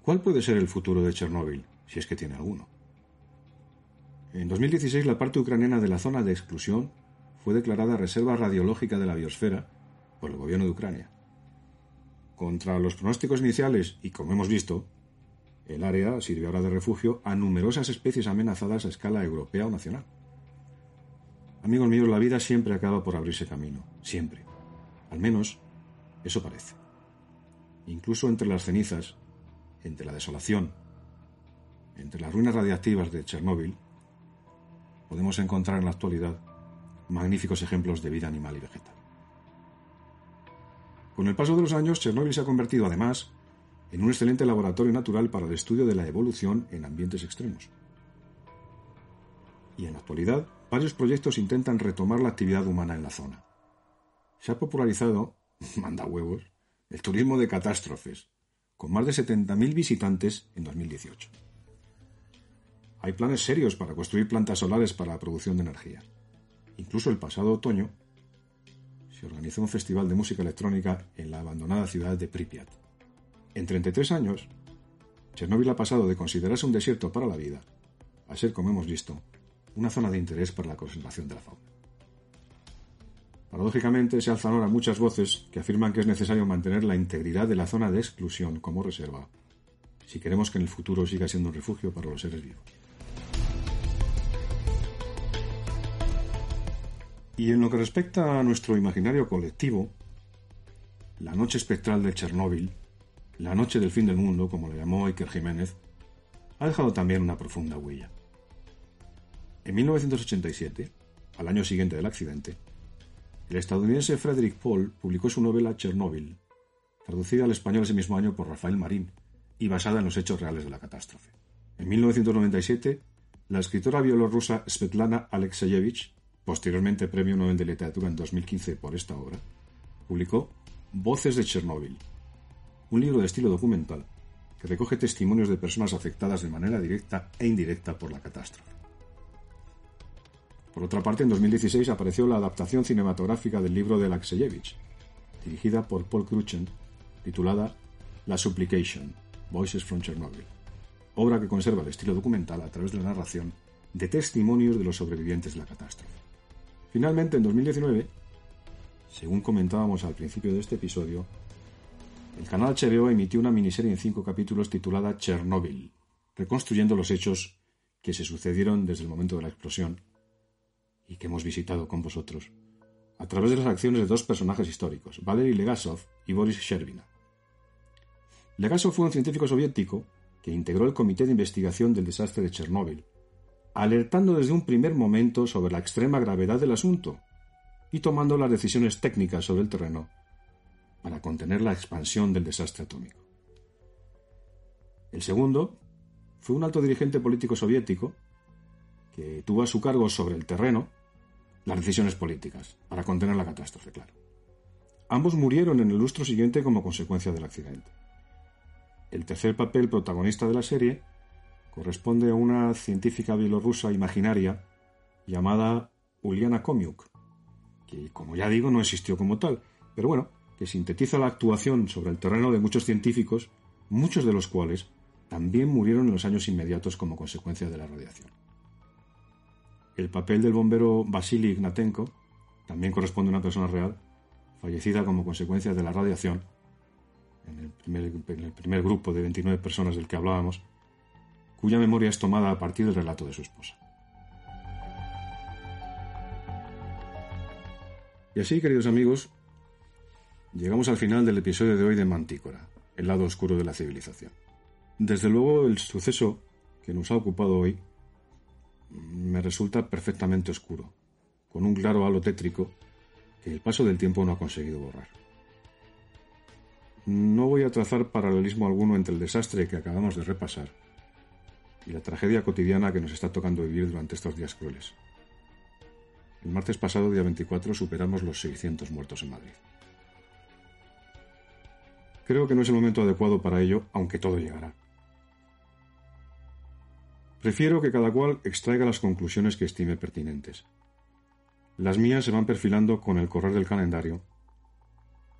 ¿cuál puede ser el futuro de Chernóbil, si es que tiene alguno? En 2016 la parte ucraniana de la zona de exclusión fue declarada Reserva Radiológica de la Biosfera por el gobierno de Ucrania. Contra los pronósticos iniciales y como hemos visto, el área sirve ahora de refugio a numerosas especies amenazadas a escala europea o nacional. Amigos míos, la vida siempre acaba por abrirse camino, siempre. Al menos eso parece. Incluso entre las cenizas, entre la desolación, entre las ruinas radiactivas de Chernóbil, podemos encontrar en la actualidad magníficos ejemplos de vida animal y vegetal. Con el paso de los años, Chernóbil se ha convertido además en un excelente laboratorio natural para el estudio de la evolución en ambientes extremos. Y en la actualidad, varios proyectos intentan retomar la actividad humana en la zona. Se ha popularizado, manda huevos, el turismo de catástrofes, con más de 70.000 visitantes en 2018. Hay planes serios para construir plantas solares para la producción de energía. Incluso el pasado otoño se organizó un festival de música electrónica en la abandonada ciudad de Pripyat. En 33 años, Chernóbil ha pasado de considerarse un desierto para la vida a ser, como hemos visto, una zona de interés para la conservación de la fauna. Paradójicamente, se alzan ahora muchas voces que afirman que es necesario mantener la integridad de la zona de exclusión como reserva, si queremos que en el futuro siga siendo un refugio para los seres vivos. Y en lo que respecta a nuestro imaginario colectivo, la noche espectral de Chernóbil, la noche del fin del mundo, como le llamó Iker Jiménez, ha dejado también una profunda huella. En 1987, al año siguiente del accidente, el estadounidense Frederick Paul publicó su novela Chernóbil, traducida al español ese mismo año por Rafael Marín y basada en los hechos reales de la catástrofe. En 1997, la escritora bielorrusa Svetlana Alexeyevich, posteriormente Premio Nobel de Literatura en 2015 por esta obra, publicó Voces de Chernóbil, un libro de estilo documental que recoge testimonios de personas afectadas de manera directa e indirecta por la catástrofe. Por otra parte, en 2016 apareció la adaptación cinematográfica del libro de Alexeyevich, dirigida por Paul Cruchen, titulada La Supplication, Voices from Chernobyl, obra que conserva el estilo documental a través de la narración de testimonios de los sobrevivientes de la catástrofe. Finalmente, en 2019, según comentábamos al principio de este episodio, el canal HBO emitió una miniserie en cinco capítulos titulada Chernobyl, reconstruyendo los hechos que se sucedieron desde el momento de la explosión y que hemos visitado con vosotros, a través de las acciones de dos personajes históricos, Valery Legasov y Boris Sherbina. Legasov fue un científico soviético que integró el Comité de Investigación del Desastre de Chernóbil, alertando desde un primer momento sobre la extrema gravedad del asunto y tomando las decisiones técnicas sobre el terreno para contener la expansión del desastre atómico. El segundo fue un alto dirigente político soviético que tuvo a su cargo sobre el terreno las decisiones políticas para contener la catástrofe, claro. Ambos murieron en el lustro siguiente como consecuencia del accidente. El tercer papel protagonista de la serie corresponde a una científica bielorrusa imaginaria llamada Uliana Komiuk, que, como ya digo, no existió como tal, pero bueno, que sintetiza la actuación sobre el terreno de muchos científicos, muchos de los cuales también murieron en los años inmediatos como consecuencia de la radiación. El papel del bombero Vasily Ignatenko también corresponde a una persona real, fallecida como consecuencia de la radiación, en el primer, en el primer grupo de 29 personas del que hablábamos, cuya memoria es tomada a partir del relato de su esposa. Y así, queridos amigos, Llegamos al final del episodio de hoy de Mantícora, el lado oscuro de la civilización. Desde luego, el suceso que nos ha ocupado hoy me resulta perfectamente oscuro, con un claro halo tétrico que el paso del tiempo no ha conseguido borrar. No voy a trazar paralelismo alguno entre el desastre que acabamos de repasar y la tragedia cotidiana que nos está tocando vivir durante estos días crueles. El martes pasado, día 24, superamos los 600 muertos en Madrid. Creo que no es el momento adecuado para ello, aunque todo llegará. Prefiero que cada cual extraiga las conclusiones que estime pertinentes. Las mías se van perfilando con el correr del calendario,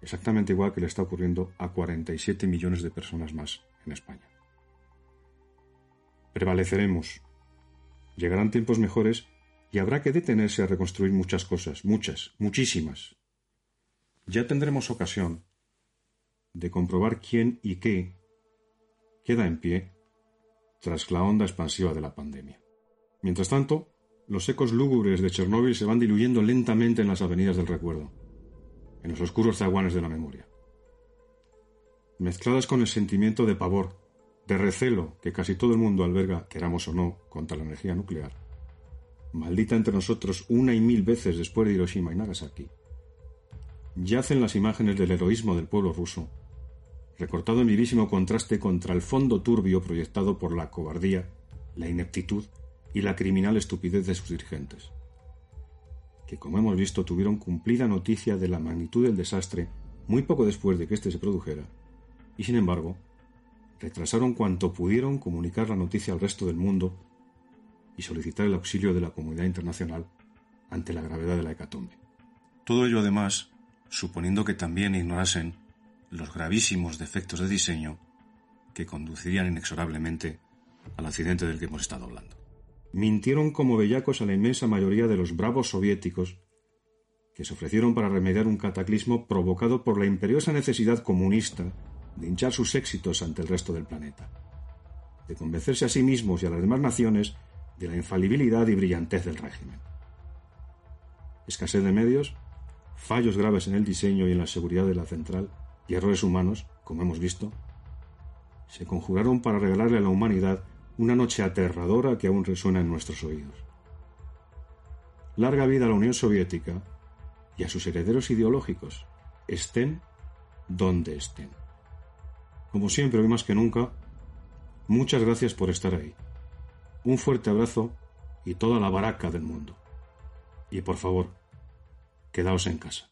exactamente igual que le está ocurriendo a 47 millones de personas más en España. Prevaleceremos. Llegarán tiempos mejores y habrá que detenerse a reconstruir muchas cosas, muchas, muchísimas. Ya tendremos ocasión de comprobar quién y qué queda en pie tras la onda expansiva de la pandemia. Mientras tanto, los ecos lúgubres de Chernóbil se van diluyendo lentamente en las avenidas del recuerdo, en los oscuros zaguanes de la memoria. Mezcladas con el sentimiento de pavor, de recelo que casi todo el mundo alberga, queramos o no, contra la energía nuclear, maldita entre nosotros una y mil veces después de Hiroshima y Nagasaki, yacen las imágenes del heroísmo del pueblo ruso recortado en vivísimo contraste contra el fondo turbio proyectado por la cobardía, la ineptitud y la criminal estupidez de sus dirigentes, que como hemos visto tuvieron cumplida noticia de la magnitud del desastre muy poco después de que éste se produjera, y sin embargo, retrasaron cuanto pudieron comunicar la noticia al resto del mundo y solicitar el auxilio de la comunidad internacional ante la gravedad de la hecatombe. Todo ello además suponiendo que también ignorasen los gravísimos defectos de diseño que conducirían inexorablemente al accidente del que hemos estado hablando. Mintieron como bellacos a la inmensa mayoría de los bravos soviéticos que se ofrecieron para remediar un cataclismo provocado por la imperiosa necesidad comunista de hinchar sus éxitos ante el resto del planeta. de convencerse a sí mismos y a las demás naciones de la infalibilidad y brillantez del régimen. Escasez de medios, fallos graves en el diseño y en la seguridad de la central y errores humanos, como hemos visto, se conjuraron para regalarle a la humanidad una noche aterradora que aún resuena en nuestros oídos. Larga vida a la Unión Soviética y a sus herederos ideológicos, estén donde estén. Como siempre, hoy más que nunca, muchas gracias por estar ahí. Un fuerte abrazo y toda la baraca del mundo. Y por favor, quedaos en casa.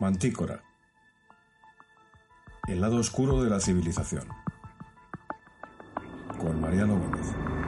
Mantícora. El lado oscuro de la civilización. Con Mariano Gómez.